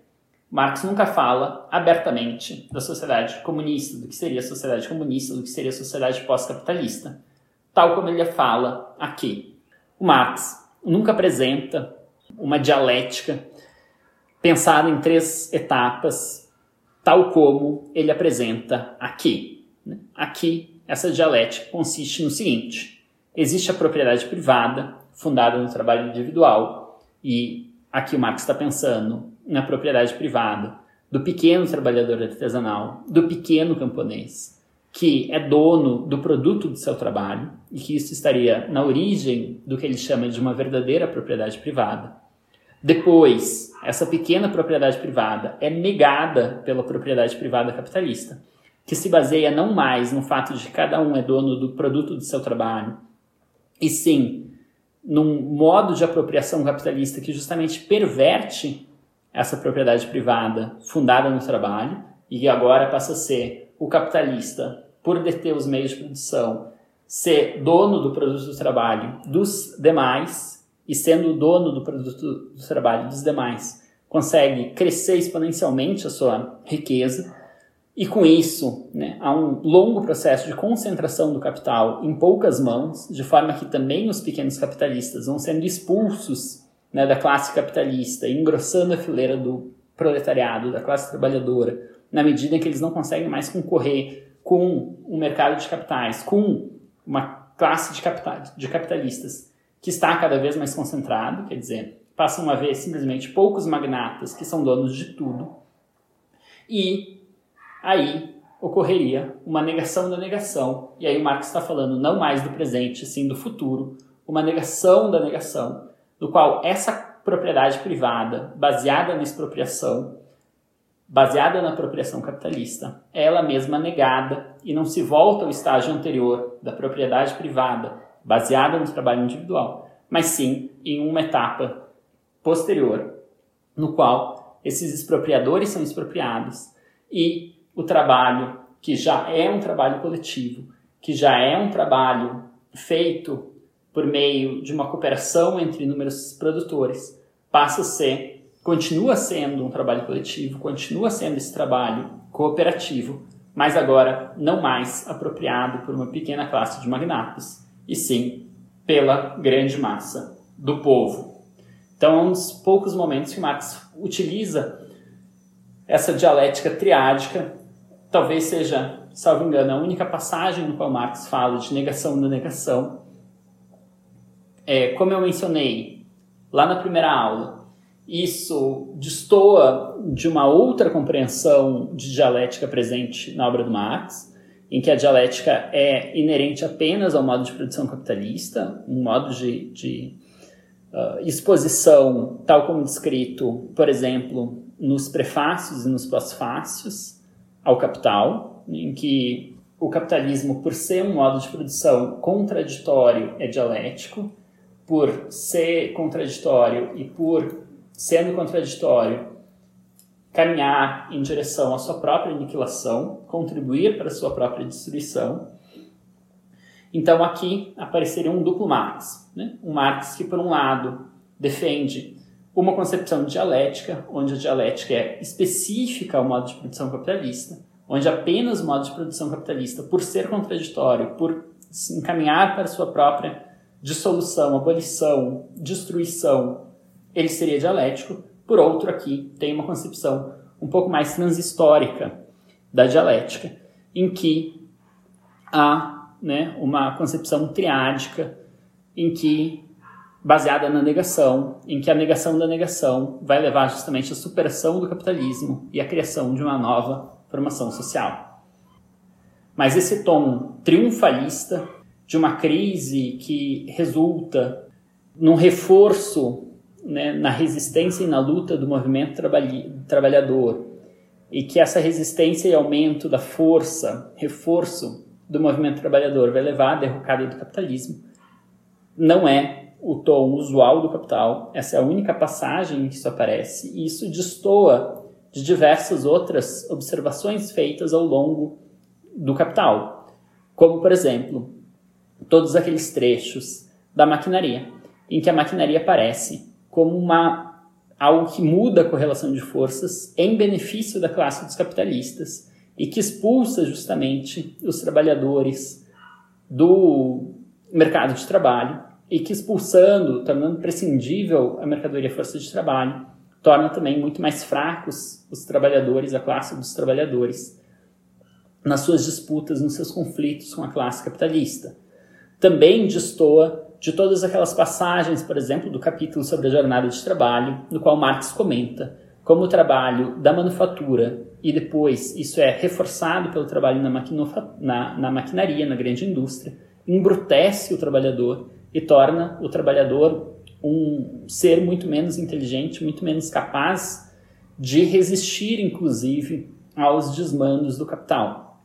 Marx nunca fala abertamente da sociedade comunista, do que seria a sociedade comunista, do que seria a sociedade pós-capitalista, tal como ele fala aqui. O Marx nunca apresenta uma dialética pensada em três etapas, tal como ele apresenta aqui. Né? Aqui, essa dialética consiste no seguinte: existe a propriedade privada, fundada no trabalho individual, e aqui o Marx está pensando na propriedade privada, do pequeno trabalhador artesanal, do pequeno camponês, que é dono do produto do seu trabalho e que isso estaria na origem do que ele chama de uma verdadeira propriedade privada. Depois, essa pequena propriedade privada é negada pela propriedade privada capitalista, que se baseia não mais no fato de que cada um é dono do produto do seu trabalho, e sim num modo de apropriação capitalista que justamente perverte essa propriedade privada fundada no trabalho e agora passa a ser o capitalista, por deter os meios de produção, ser dono do produto do trabalho dos demais e sendo o dono do produto do trabalho dos demais, consegue crescer exponencialmente a sua riqueza. E com isso né, há um longo processo de concentração do capital em poucas mãos, de forma que também os pequenos capitalistas vão sendo expulsos né, da classe capitalista, engrossando a fileira do proletariado, da classe trabalhadora, na medida em que eles não conseguem mais concorrer com um mercado de capitais, com uma classe de, capital, de capitalistas que está cada vez mais concentrado, quer dizer, passam a haver simplesmente poucos magnatas que são donos de tudo, e aí ocorreria uma negação da negação, e aí o Marx está falando não mais do presente, sim do futuro, uma negação da negação, no qual essa propriedade privada, baseada na expropriação, baseada na apropriação capitalista, é ela mesma negada e não se volta ao estágio anterior da propriedade privada, baseada no trabalho individual, mas sim em uma etapa posterior, no qual esses expropriadores são expropriados e o trabalho, que já é um trabalho coletivo, que já é um trabalho feito por meio de uma cooperação entre inúmeros produtores, passa a ser, continua sendo um trabalho coletivo, continua sendo esse trabalho cooperativo, mas agora não mais apropriado por uma pequena classe de magnatas, e sim pela grande massa do povo. Então, é um dos poucos momentos que Marx utiliza essa dialética triádica, talvez seja, salvo engano, a única passagem no qual Marx fala de negação da negação, é, como eu mencionei lá na primeira aula, isso destoa de uma outra compreensão de dialética presente na obra do Marx, em que a dialética é inerente apenas ao modo de produção capitalista, um modo de, de uh, exposição, tal como descrito, por exemplo, nos prefácios e nos pós-fácios ao capital, em que o capitalismo, por ser um modo de produção contraditório, é dialético, por ser contraditório e por, sendo contraditório, caminhar em direção à sua própria aniquilação, contribuir para a sua própria destruição. Então aqui apareceria um duplo Marx. Né? Um Marx que, por um lado, defende uma concepção dialética, onde a dialética é específica ao modo de produção capitalista, onde apenas o modo de produção capitalista, por ser contraditório, por se encaminhar para sua própria dissolução, abolição, destruição, ele seria dialético. Por outro, aqui tem uma concepção um pouco mais transhistórica da dialética, em que há né, uma concepção triádica, em que baseada na negação, em que a negação da negação vai levar justamente à superação do capitalismo e à criação de uma nova formação social. Mas esse tom triunfalista de uma crise que resulta num reforço né, na resistência e na luta do movimento trabalhador, e que essa resistência e aumento da força, reforço do movimento trabalhador vai levar à derrocada do capitalismo, não é o tom usual do capital. Essa é a única passagem em que isso aparece, e isso destoa de diversas outras observações feitas ao longo do capital, como, por exemplo, todos aqueles trechos da maquinaria, em que a maquinaria aparece como uma algo que muda a correlação de forças em benefício da classe dos capitalistas e que expulsa justamente os trabalhadores do mercado de trabalho e que expulsando, tornando prescindível a mercadoria força de trabalho, torna também muito mais fracos os trabalhadores, a classe dos trabalhadores, nas suas disputas, nos seus conflitos com a classe capitalista. Também destoa de todas aquelas passagens, por exemplo, do capítulo sobre a jornada de trabalho, no qual Marx comenta como o trabalho da manufatura e depois isso é reforçado pelo trabalho na, na, na maquinaria, na grande indústria, embrutece o trabalhador e torna o trabalhador um ser muito menos inteligente, muito menos capaz de resistir, inclusive, aos desmandos do capital.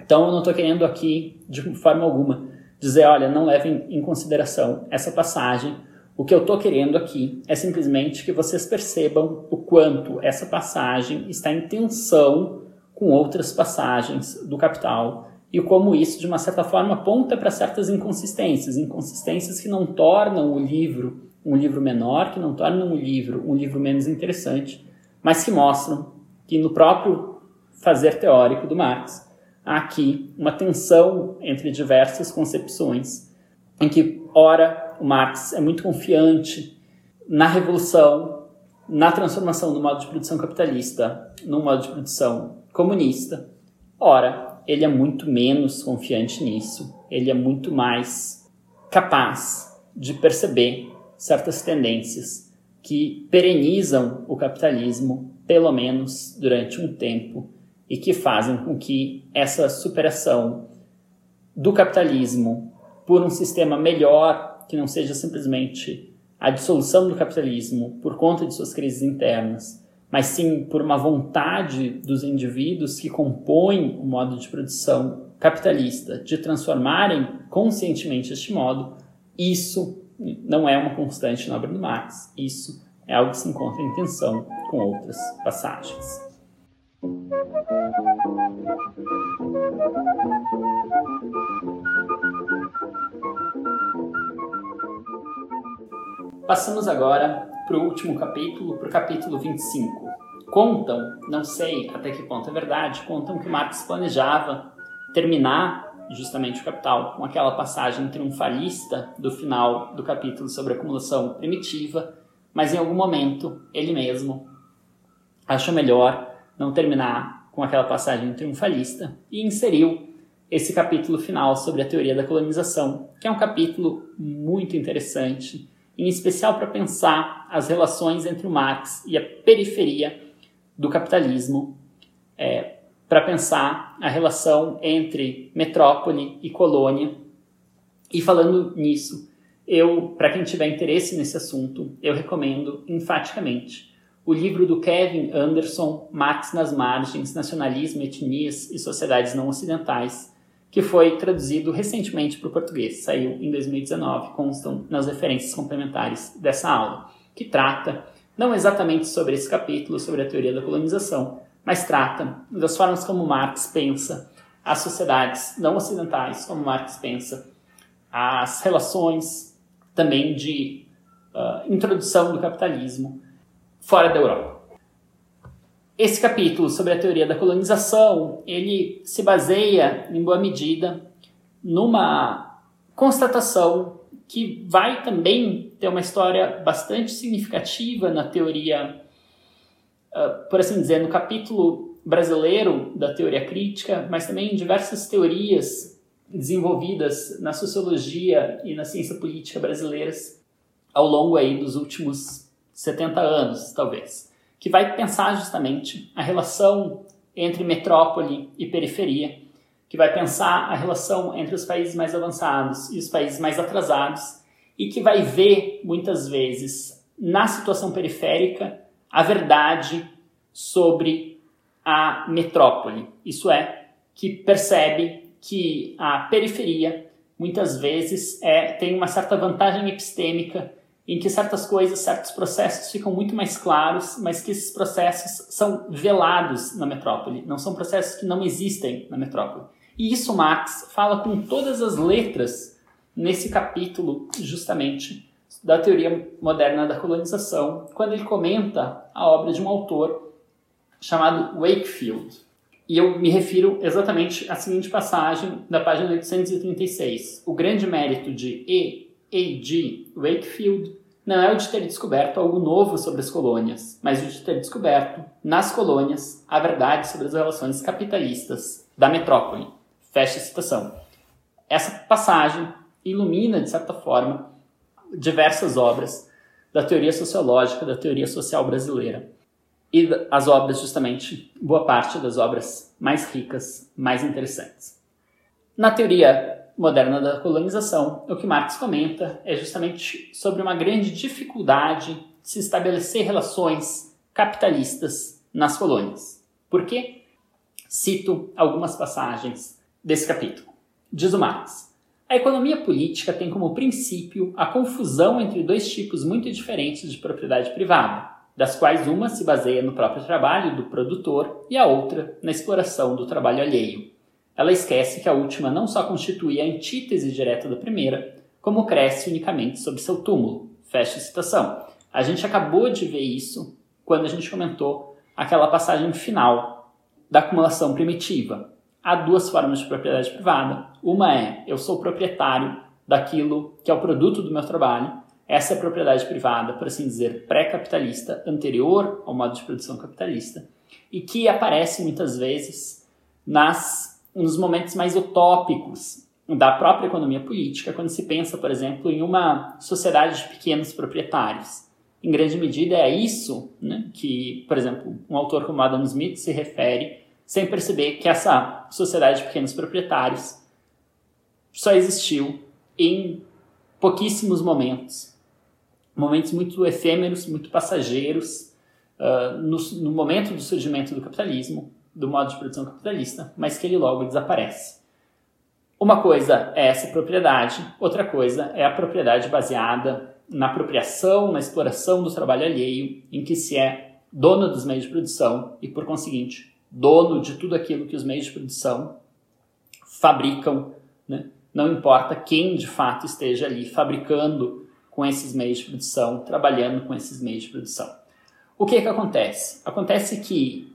Então, eu não estou querendo aqui, de forma alguma, dizer, olha, não levem em consideração essa passagem. O que eu estou querendo aqui é simplesmente que vocês percebam o quanto essa passagem está em tensão com outras passagens do Capital e como isso, de uma certa forma, aponta para certas inconsistências, inconsistências que não tornam o livro um livro menor, que não tornam o livro um livro menos interessante, mas que mostram que no próprio fazer teórico do Marx há aqui uma tensão entre diversas concepções, em que, ora, o Marx é muito confiante na revolução, na transformação do modo de produção capitalista no modo de produção comunista, ora, ele é muito menos confiante nisso, ele é muito mais capaz de perceber certas tendências que perenizam o capitalismo, pelo menos durante um tempo, e que fazem com que essa superação do capitalismo por um sistema melhor, que não seja simplesmente a dissolução do capitalismo por conta de suas crises internas, mas sim por uma vontade dos indivíduos que compõem o modo de produção capitalista de transformarem conscientemente este modo, isso não é uma constante na obra do Marx. Isso é algo que se encontra em tensão com outras passagens. Passamos agora para o último capítulo, para o capítulo 25. Contam, não sei até que ponto é verdade, contam que Marx planejava terminar justamente o Capital com aquela passagem triunfalista do final do capítulo sobre acumulação primitiva, mas em algum momento ele mesmo achou melhor não terminar com aquela passagem triunfalista e inseriu esse capítulo final sobre a teoria da colonização, que é um capítulo muito interessante, em especial para pensar as relações entre o Marx e a periferia do capitalismo, é, para pensar a relação entre metrópole e colônia. E falando nisso, eu, para quem tiver interesse nesse assunto, eu recomendo enfaticamente o livro do Kevin Anderson, Marx nas Margens, Nacionalismo, Etnias e Sociedades Não Ocidentais, que foi traduzido recentemente para o português, saiu em 2019, constam nas referências complementares dessa aula, que trata não exatamente sobre esse capítulo, sobre a teoria da colonização, mas trata das formas como Marx pensa as sociedades não ocidentais, como Marx pensa as relações também de uh, introdução do capitalismo fora da Europa. esse capítulo sobre a teoria da colonização, ele se baseia em boa medida numa constatação que vai também ter uma história bastante significativa na teoria, uh, por assim dizer, no capítulo brasileiro da teoria crítica, mas também em diversas teorias desenvolvidas na sociologia e na ciência política brasileiras ao longo aí dos últimos 70 anos, talvez, que vai pensar justamente a relação entre metrópole e periferia, que vai pensar a relação entre os países mais avançados e os países mais atrasados e que vai ver muitas vezes na situação periférica a verdade sobre a metrópole. Isso é, que percebe que a periferia muitas vezes é, tem uma certa vantagem epistêmica em que certas coisas, certos processos ficam muito mais claros, mas que esses processos são velados na metrópole, não são processos que não existem na metrópole. E isso Marx fala com todas as letras nesse capítulo, justamente, da teoria moderna da colonização, quando ele comenta a obra de um autor chamado Wakefield. E eu me refiro exatamente à seguinte passagem da página 836. O grande mérito de E. A. G. Wakefield não é o de ter descoberto algo novo sobre as colônias, mas o de ter descoberto, nas colônias, a verdade sobre as relações capitalistas da metrópole. Fecha a citação. Essa passagem ilumina, de certa forma, diversas obras da teoria sociológica, da teoria social brasileira e as obras, justamente, boa parte das obras mais ricas, mais interessantes. Na teoria moderna da colonização, o que Marx comenta é justamente sobre uma grande dificuldade de se estabelecer relações capitalistas nas colônias. Por quê? Cito algumas passagens desse capítulo. Diz o Marx: A economia política tem como princípio a confusão entre dois tipos muito diferentes de propriedade privada das quais uma se baseia no próprio trabalho do produtor e a outra na exploração do trabalho alheio. Ela esquece que a última não só constitui a antítese direta da primeira, como cresce unicamente sob seu túmulo. Fecha a citação. A gente acabou de ver isso quando a gente comentou aquela passagem final da acumulação primitiva. Há duas formas de propriedade privada. Uma é eu sou proprietário daquilo que é o produto do meu trabalho, essa é propriedade privada, por assim dizer, pré-capitalista, anterior ao modo de produção capitalista, e que aparece muitas vezes nas, nos momentos mais utópicos da própria economia política, quando se pensa, por exemplo, em uma sociedade de pequenos proprietários. Em grande medida é isso né, que, por exemplo, um autor como Adam Smith se refere, sem perceber que essa sociedade de pequenos proprietários só existiu em pouquíssimos momentos momentos muito efêmeros, muito passageiros, uh, no, no, momento do surgimento do capitalismo, do modo de produção capitalista, mas que ele logo desaparece. Uma coisa é essa propriedade, outra coisa é a propriedade baseada na apropriação, na exploração do trabalho alheio, em que se é dono dos meios de produção e, por conseguinte, dono de tudo aquilo que os meios de produção fabricam, né? não importa quem de fato esteja ali fabricando com esses meios de produção, trabalhando com esses meios de produção. O que, que acontece? Acontece que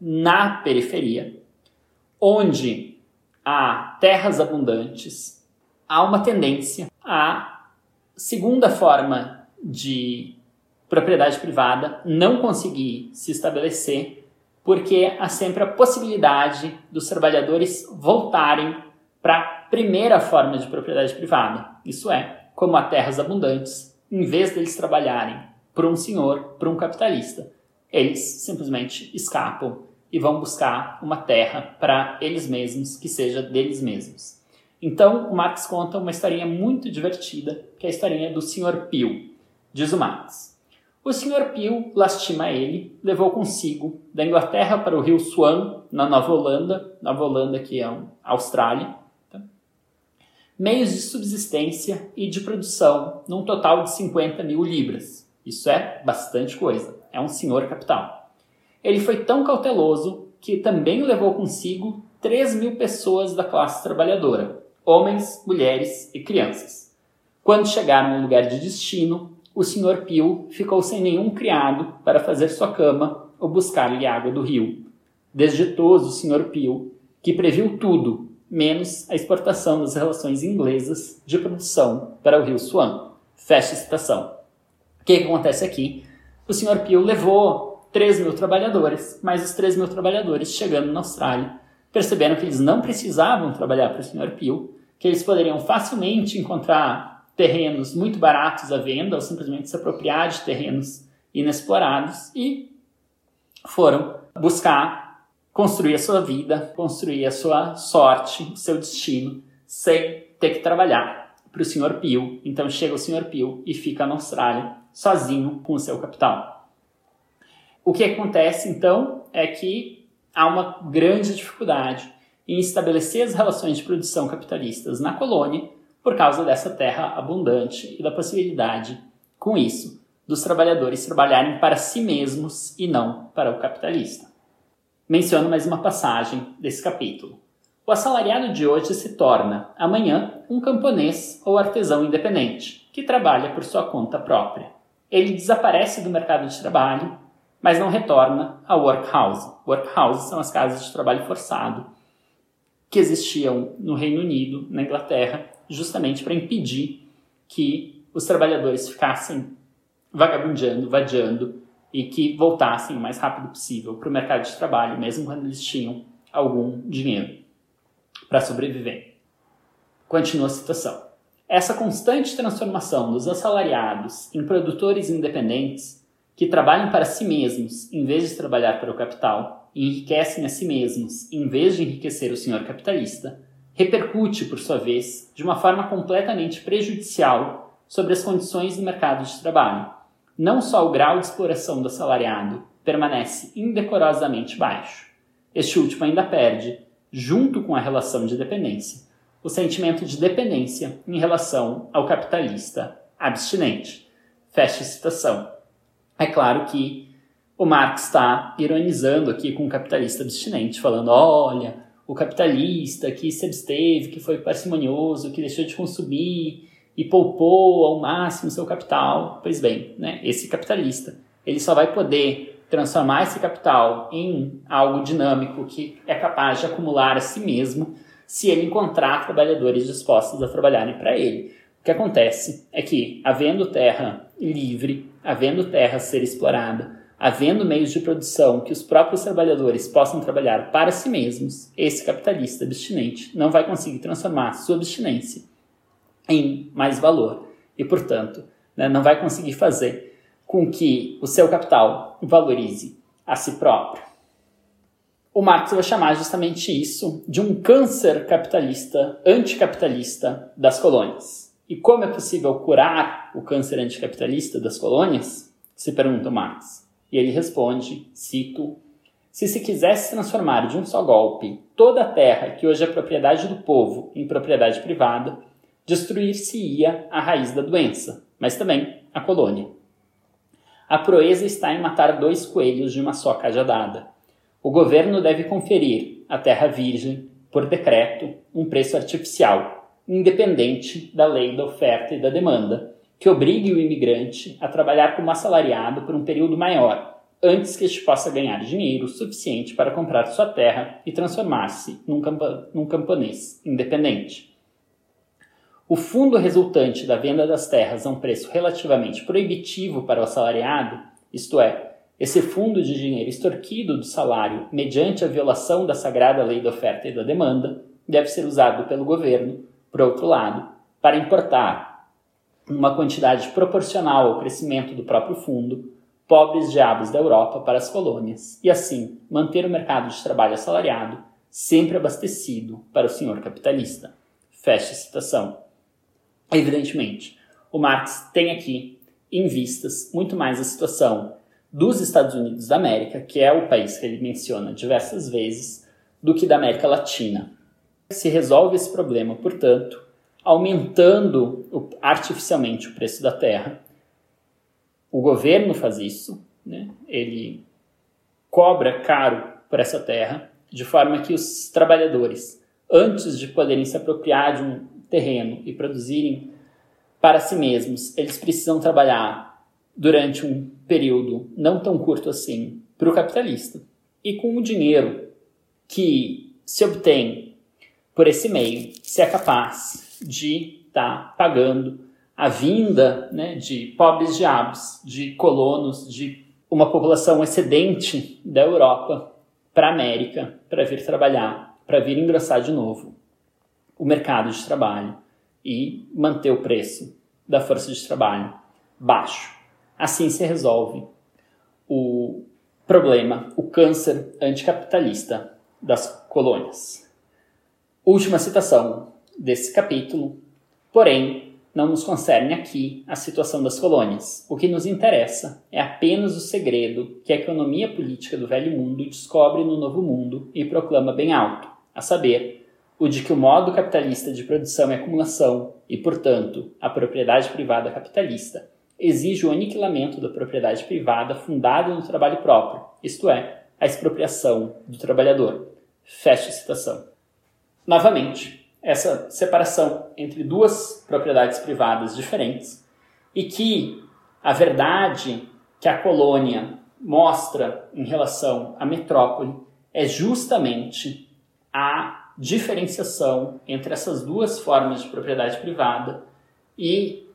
na periferia, onde há terras abundantes, há uma tendência à segunda forma de propriedade privada não conseguir se estabelecer, porque há sempre a possibilidade dos trabalhadores voltarem para a primeira forma de propriedade privada. Isso é, como há terras abundantes, em vez deles trabalharem para um senhor, para um capitalista, eles simplesmente escapam e vão buscar uma terra para eles mesmos, que seja deles mesmos. Então, o Marx conta uma historinha muito divertida, que é a historinha do Sr. Pio. Diz o Marx. O Sr. Pio lastima ele, levou consigo da Inglaterra para o rio Swan, na Nova Holanda, Nova Holanda que é a Austrália, meios de subsistência e de produção, num total de 50 mil libras. Isso é bastante coisa, é um senhor capital. Ele foi tão cauteloso que também levou consigo 3 mil pessoas da classe trabalhadora, homens, mulheres e crianças. Quando chegaram ao lugar de destino, o senhor Pio ficou sem nenhum criado para fazer sua cama ou buscar-lhe água do rio. Desditoso o Sr. Peel, que previu tudo, menos a exportação das relações inglesas de produção para o rio Swan. Fecha a citação. O que, acontece aqui? O Sr. Peel levou 3 mil trabalhadores, mas os 3 mil trabalhadores chegando na Austrália perceberam que eles não precisavam trabalhar para o Sr. Peel, que eles poderiam facilmente encontrar terrenos muito baratos à venda ou simplesmente se apropriar de terrenos inexplorados e foram buscar construir a sua vida, construir a sua sorte, o seu destino, sem ter que trabalhar para o Sr. Peel. Então chega o Sr. Peel e fica na Austrália sozinho com o seu capital. O que acontece então é que há uma grande dificuldade em estabelecer as relações de produção capitalistas na colônia por causa dessa terra abundante e da possibilidade, com isso, dos trabalhadores trabalharem para si mesmos e não para o capitalista. Menciono mais uma passagem desse capítulo. O assalariado de hoje se torna, amanhã, um camponês ou artesão independente, que trabalha por sua conta própria. Ele desaparece do mercado de trabalho, mas não retorna ao workhouse. Workhouse são as casas de trabalho forçado que existiam no Reino Unido, na Inglaterra, justamente para impedir que os trabalhadores ficassem vagabundeando, vadiando e que voltassem o mais rápido possível para o mercado de trabalho, mesmo quando eles tinham algum dinheiro para sobreviver. Continua a citação. Essa constante transformação dos assalariados em produtores independentes que trabalham para si mesmos em vez de trabalhar para o capital e enriquecem a si mesmos em vez de enriquecer o senhor capitalista, repercute, por sua vez, de uma forma completamente prejudicial sobre as condições do mercado de trabalho. Não só o grau de exploração do assalariado permanece indecorosamente baixo, este último ainda perde, junto com a relação de dependência, o sentimento de dependência em relação ao capitalista abstinente. Fecha citação. É claro que o Marx está ironizando aqui com o capitalista abstinente, falando: olha, o capitalista que se absteve, que foi parcimonioso, que deixou de consumir e poupou ao máximo seu capital. Pois bem, né, esse capitalista ele só vai poder transformar esse capital em algo dinâmico que é capaz de acumular a si mesmo se ele encontrar trabalhadores dispostos a trabalharem para ele. O que acontece é que, havendo terra livre, havendo terra a ser explorada, havendo meios de produção que os próprios trabalhadores possam trabalhar para si mesmos, esse capitalista abstinente não vai conseguir transformar sua abstinência em mais valor e, portanto, né, não vai conseguir fazer com que o seu capital valorize a si próprio. O Marx vai chamar justamente isso de um câncer capitalista, anticapitalista das colônias. E como é possível curar o câncer anticapitalista das colônias? Se pergunta Marx. E ele responde, cito, se se quisesse transformar de um só golpe toda a terra que hoje é propriedade do povo em propriedade privada, destruir-se-ia a raiz da doença, mas também a colônia. A proeza está em matar dois coelhos de uma só cajadada. O governo deve conferir à terra virgem, por decreto, um preço artificial, independente da lei da oferta e da demanda, que obrigue o imigrante a trabalhar como assalariado por um período maior, antes que este possa ganhar dinheiro suficiente para comprar sua terra e transformar-se num, num camponês independente. O fundo resultante da venda das terras a um preço relativamente proibitivo para o assalariado, isto é, esse fundo de dinheiro extorquido do salário mediante a violação da sagrada lei da oferta e da demanda, deve ser usado pelo governo, por outro lado, para importar uma quantidade proporcional ao crescimento do próprio fundo, pobres diabos da Europa para as colônias, e assim manter o mercado de trabalho assalariado sempre abastecido para o senhor capitalista. Fecha a citação. Evidentemente, o Marx tem aqui em vistas muito mais a situação dos Estados Unidos da América, que é o país que ele menciona diversas vezes, do que da América Latina. Se resolve esse problema, portanto, aumentando artificialmente o preço da terra. O governo faz isso, né? ele cobra caro por essa terra, de forma que os trabalhadores, antes de poderem se apropriar de um terreno e produzirem para si mesmos, eles precisam trabalhar durante um período não tão curto assim para o capitalista. E com o dinheiro que se obtém por esse meio, se é capaz de estar tá pagando a vinda né, de pobres diabos, de colonos, de uma população excedente da Europa para a América para vir trabalhar, para vir engrossar de novo o mercado de trabalho e manter o preço da força de trabalho baixo. Assim se resolve o problema, o câncer anticapitalista das colônias. Última citação desse capítulo, porém, não nos concerne aqui a situação das colônias. O que nos interessa é apenas o segredo que a economia política do velho mundo descobre no novo mundo e proclama bem alto, a saber, o de que o modo capitalista de produção e acumulação, e, portanto, a propriedade privada capitalista, exige o aniquilamento da propriedade privada fundada no trabalho próprio, isto é, a expropriação do trabalhador. Fecha a citação. Novamente, essa separação entre duas propriedades privadas diferentes e que a verdade que a colônia mostra em relação à metrópole é justamente a diferenciação entre essas duas formas de propriedade privada e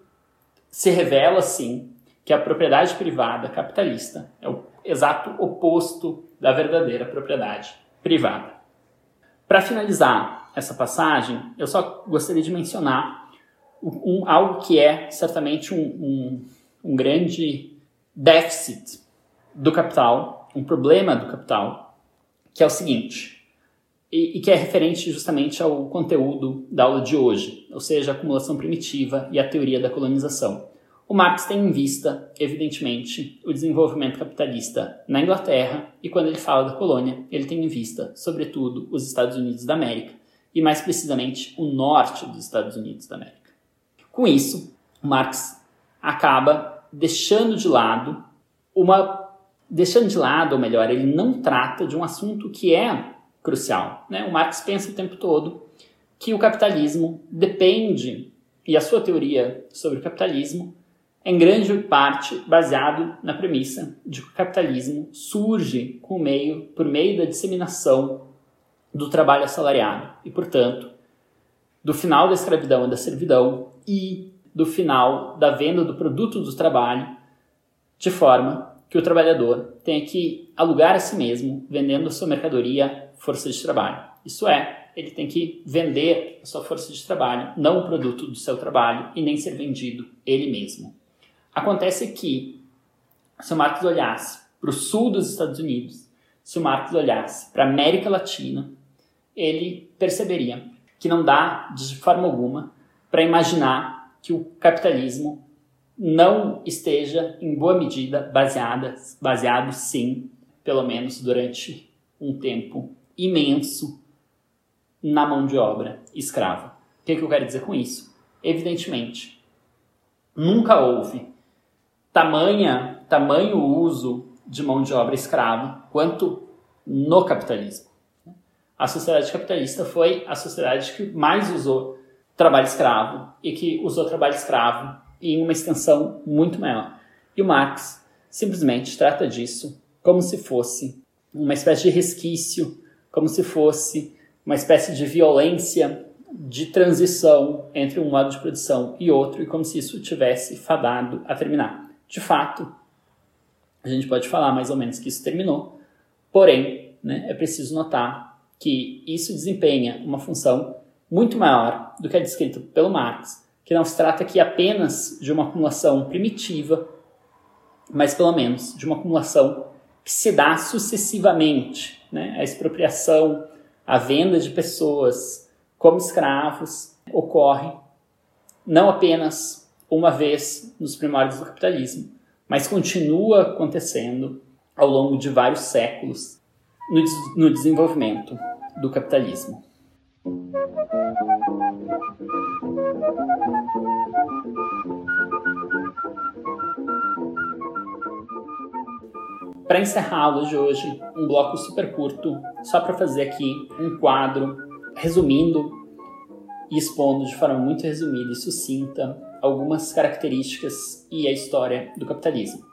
se revela, sim, que a propriedade privada capitalista é o exato oposto da verdadeira propriedade privada. Para finalizar essa passagem, eu só gostaria de mencionar um, algo que é certamente um, um, um grande déficit do capital, um problema do capital, que é o seguinte, e, e, que é referente justamente ao conteúdo da aula de hoje, ou seja, a acumulação primitiva e a teoria da colonização. O Marx tem em vista, evidentemente, o desenvolvimento capitalista na Inglaterra e quando ele fala da colônia, ele tem em vista, sobretudo, os Estados Unidos da América e, mais precisamente, o norte dos Estados Unidos da América. Com isso, Marx acaba deixando de lado uma deixando de lado, ou melhor, ele não trata de um assunto que é crucial. Né? O Marx pensa o tempo todo que o capitalismo depende, e a sua teoria sobre o capitalismo em grande parte baseado na premissa de que o capitalismo surge com meio, por meio da disseminação do trabalho assalariado e, portanto, do final da escravidão e da servidão e do final da venda do produto do trabalho, de forma que o trabalhador tenha que alugar a si mesmo, vendendo a sua mercadoria, força de trabalho. Isso é, ele tem que vender a sua força de trabalho, não o produto do seu trabalho, e nem ser vendido ele mesmo. Acontece que, se o Marx olhasse para o sul dos Estados Unidos, se o Marx olhasse para a América Latina, ele perceberia que não dá, de forma alguma, para imaginar que o capitalismo não esteja, em boa medida, baseada, baseado, sim, pelo menos durante um tempo imenso, na mão de obra escrava. O que, que eu quero dizer com isso? Evidentemente, nunca houve tamanha, tamanho uso de mão de obra escrava quanto no capitalismo. A sociedade capitalista foi a sociedade que mais usou trabalho escravo e que usou trabalho escravo em uma extensão muito maior. E o Marx simplesmente trata disso como se fosse uma espécie de resquício, como se fosse uma espécie de violência de transição entre um modo de produção e outro, e como se isso tivesse fadado a terminar. De fato, a gente pode falar mais ou menos que isso terminou, porém, né, é preciso notar que isso desempenha uma função muito maior do que é descrito pelo Marx, que não se trata aqui apenas de uma acumulação primitiva, mas pelo menos de uma acumulação que se dá sucessivamente, né? a expropriação, a venda de pessoas como escravos ocorre não apenas uma vez nos primórdios do capitalismo, mas continua acontecendo ao longo de vários séculos no, no desenvolvimento do capitalismo. Para encerrar a aula de hoje, um bloco super curto, só para fazer aqui um quadro resumindo e expondo de forma muito resumida e sucinta algumas características e a história do capitalismo.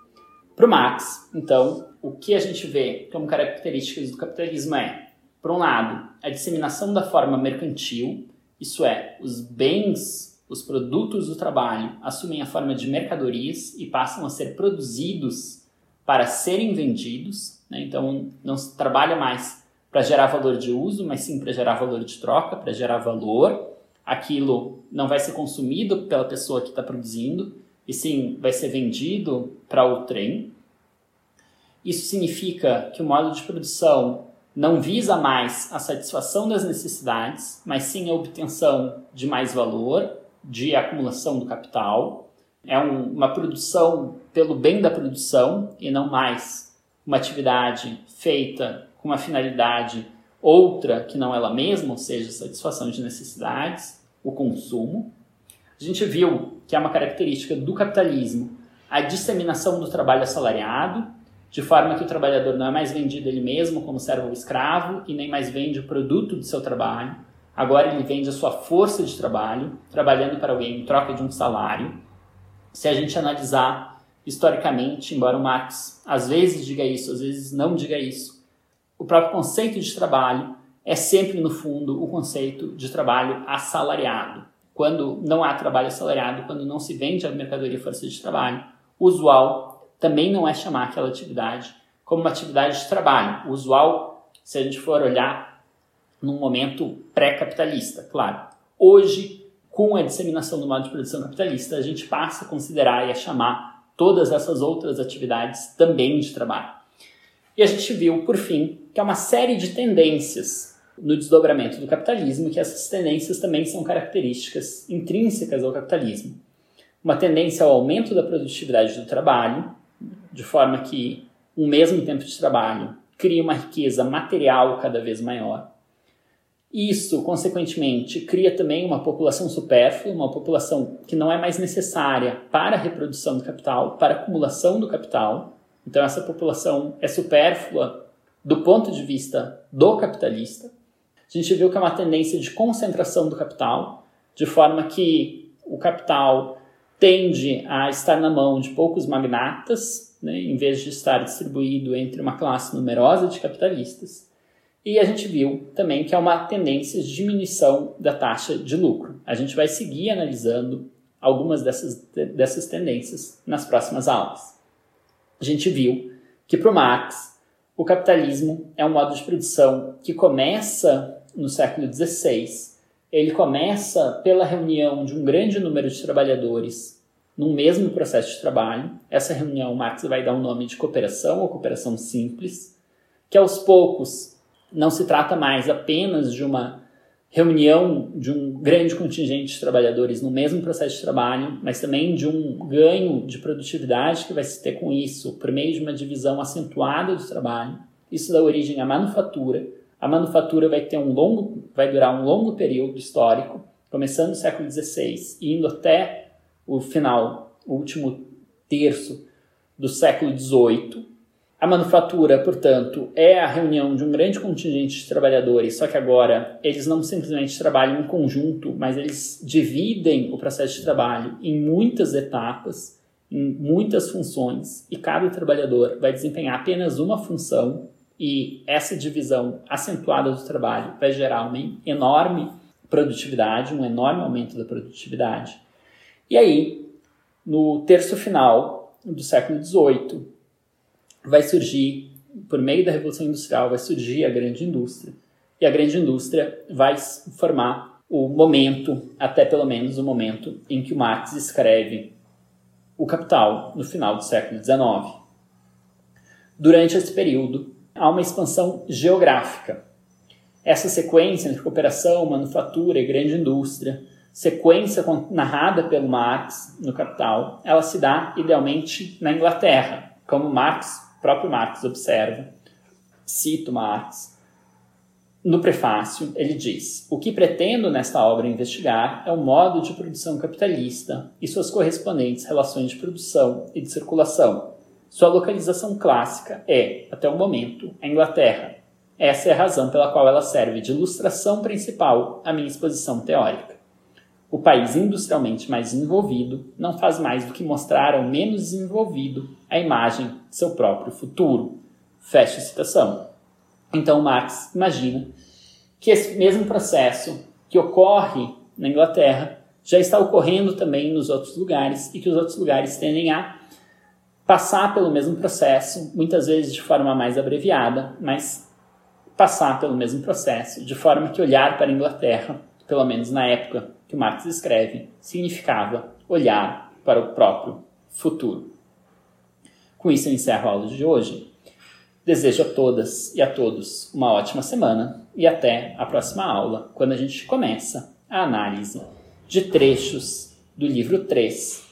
Para o Marx, então, o que a gente vê como características do capitalismo é, por um lado, a disseminação da forma mercantil, isso é, os bens, os produtos do trabalho assumem a forma de mercadorias e passam a ser produzidos para serem vendidos. Né? Então, não se trabalha mais para gerar valor de uso, mas sim para gerar valor de troca, para gerar valor. Aquilo não vai ser consumido pela pessoa que está produzindo, e sim vai ser vendido para o trem. Isso significa que o modo de produção não visa mais a satisfação das necessidades, mas sim a obtenção de mais valor, de acumulação do capital. É um, uma produção pelo bem da produção e não mais uma atividade feita com uma finalidade outra que não ela mesma, ou seja, satisfação de necessidades, o consumo. A gente viu que é uma característica do capitalismo a disseminação do trabalho assalariado, de forma que o trabalhador não é mais vendido ele mesmo como servo ou escravo e nem mais vende o produto do seu trabalho. Agora ele vende a sua força de trabalho, trabalhando para alguém em troca de um salário. Se a gente analisar historicamente, embora o Marx às vezes diga isso, às vezes não diga isso, o próprio conceito de trabalho é sempre, no fundo, o conceito de trabalho assalariado. Quando não há trabalho assalariado, quando não se vende a mercadoria força de trabalho, usual também não é chamar aquela atividade como uma atividade de trabalho. Usual, se a gente for olhar num momento pré-capitalista, claro. Hoje, com a disseminação do modo de produção capitalista, a gente passa a considerar e a chamar todas essas outras atividades também de trabalho. E a gente viu, por fim, que há uma série de tendências no desdobramento do capitalismo, que essas tendências também são características intrínsecas ao capitalismo. Uma tendência ao aumento da produtividade do trabalho, de forma que um mesmo tempo de trabalho cria uma riqueza material cada vez maior. Isso, consequentemente, cria também uma população supérflua, uma população que não é mais necessária para a reprodução do capital, para a acumulação do capital. Então, essa população é supérflua do ponto de vista do capitalista. A gente viu que é uma tendência de concentração do capital, de forma que o capital tende a estar na mão de poucos magnatas, né, em vez de estar distribuído entre uma classe numerosa de capitalistas. E a gente viu também que há uma tendência de diminuição da taxa de lucro. A gente vai seguir analisando algumas dessas, dessas tendências nas próximas aulas. A gente viu que para o Marx, o capitalismo é um modo de produção que começa no século XVI. Ele começa pela reunião de um grande número de trabalhadores num mesmo processo de trabalho. Essa reunião Marx vai dar o um nome de cooperação ou cooperação simples, que aos poucos não se trata mais apenas de uma reunião de um grande contingente de trabalhadores no mesmo processo de trabalho, mas também de um ganho de produtividade que vai se ter com isso por meio de uma divisão acentuada do trabalho. Isso dá origem à manufatura. A manufatura vai ter um longo, vai durar um longo período histórico, começando no século XVI e indo até o final, o último terço do século XVIII. A manufatura, portanto, é a reunião de um grande contingente de trabalhadores, só que agora eles não simplesmente trabalham em conjunto, mas eles dividem o processo de trabalho em muitas etapas, em muitas funções, e cada trabalhador vai desempenhar apenas uma função, e essa divisão acentuada do trabalho vai gerar uma enorme produtividade, um enorme aumento da produtividade. E aí, no terço final do século XVIII, vai surgir, por meio da Revolução Industrial, vai surgir a grande indústria. E a grande indústria vai formar o momento, até pelo menos o momento, em que o Marx escreve O Capital, no final do século XIX. Durante esse período, há uma expansão geográfica. Essa sequência entre cooperação, manufatura e grande indústria sequência narrada pelo Marx no Capital, ela se dá idealmente na Inglaterra, como Marx, próprio Marx observa. Cito Marx. No prefácio, ele diz: O que pretendo nesta obra investigar é o modo de produção capitalista e suas correspondentes relações de produção e de circulação. Sua localização clássica é, até o momento, a Inglaterra. Essa é a razão pela qual ela serve de ilustração principal à minha exposição teórica. O país industrialmente mais desenvolvido não faz mais do que mostrar ao menos desenvolvido a imagem de seu próprio futuro. Fecha citação. Então Marx imagina que esse mesmo processo que ocorre na Inglaterra já está ocorrendo também nos outros lugares e que os outros lugares tendem a passar pelo mesmo processo, muitas vezes de forma mais abreviada, mas passar pelo mesmo processo, de forma que olhar para a Inglaterra, pelo menos na época que Marx escreve, significava olhar para o próprio futuro. Com isso eu encerro a aula de hoje. Desejo a todas e a todos uma ótima semana e até a próxima aula, quando a gente começa a análise de trechos do livro 3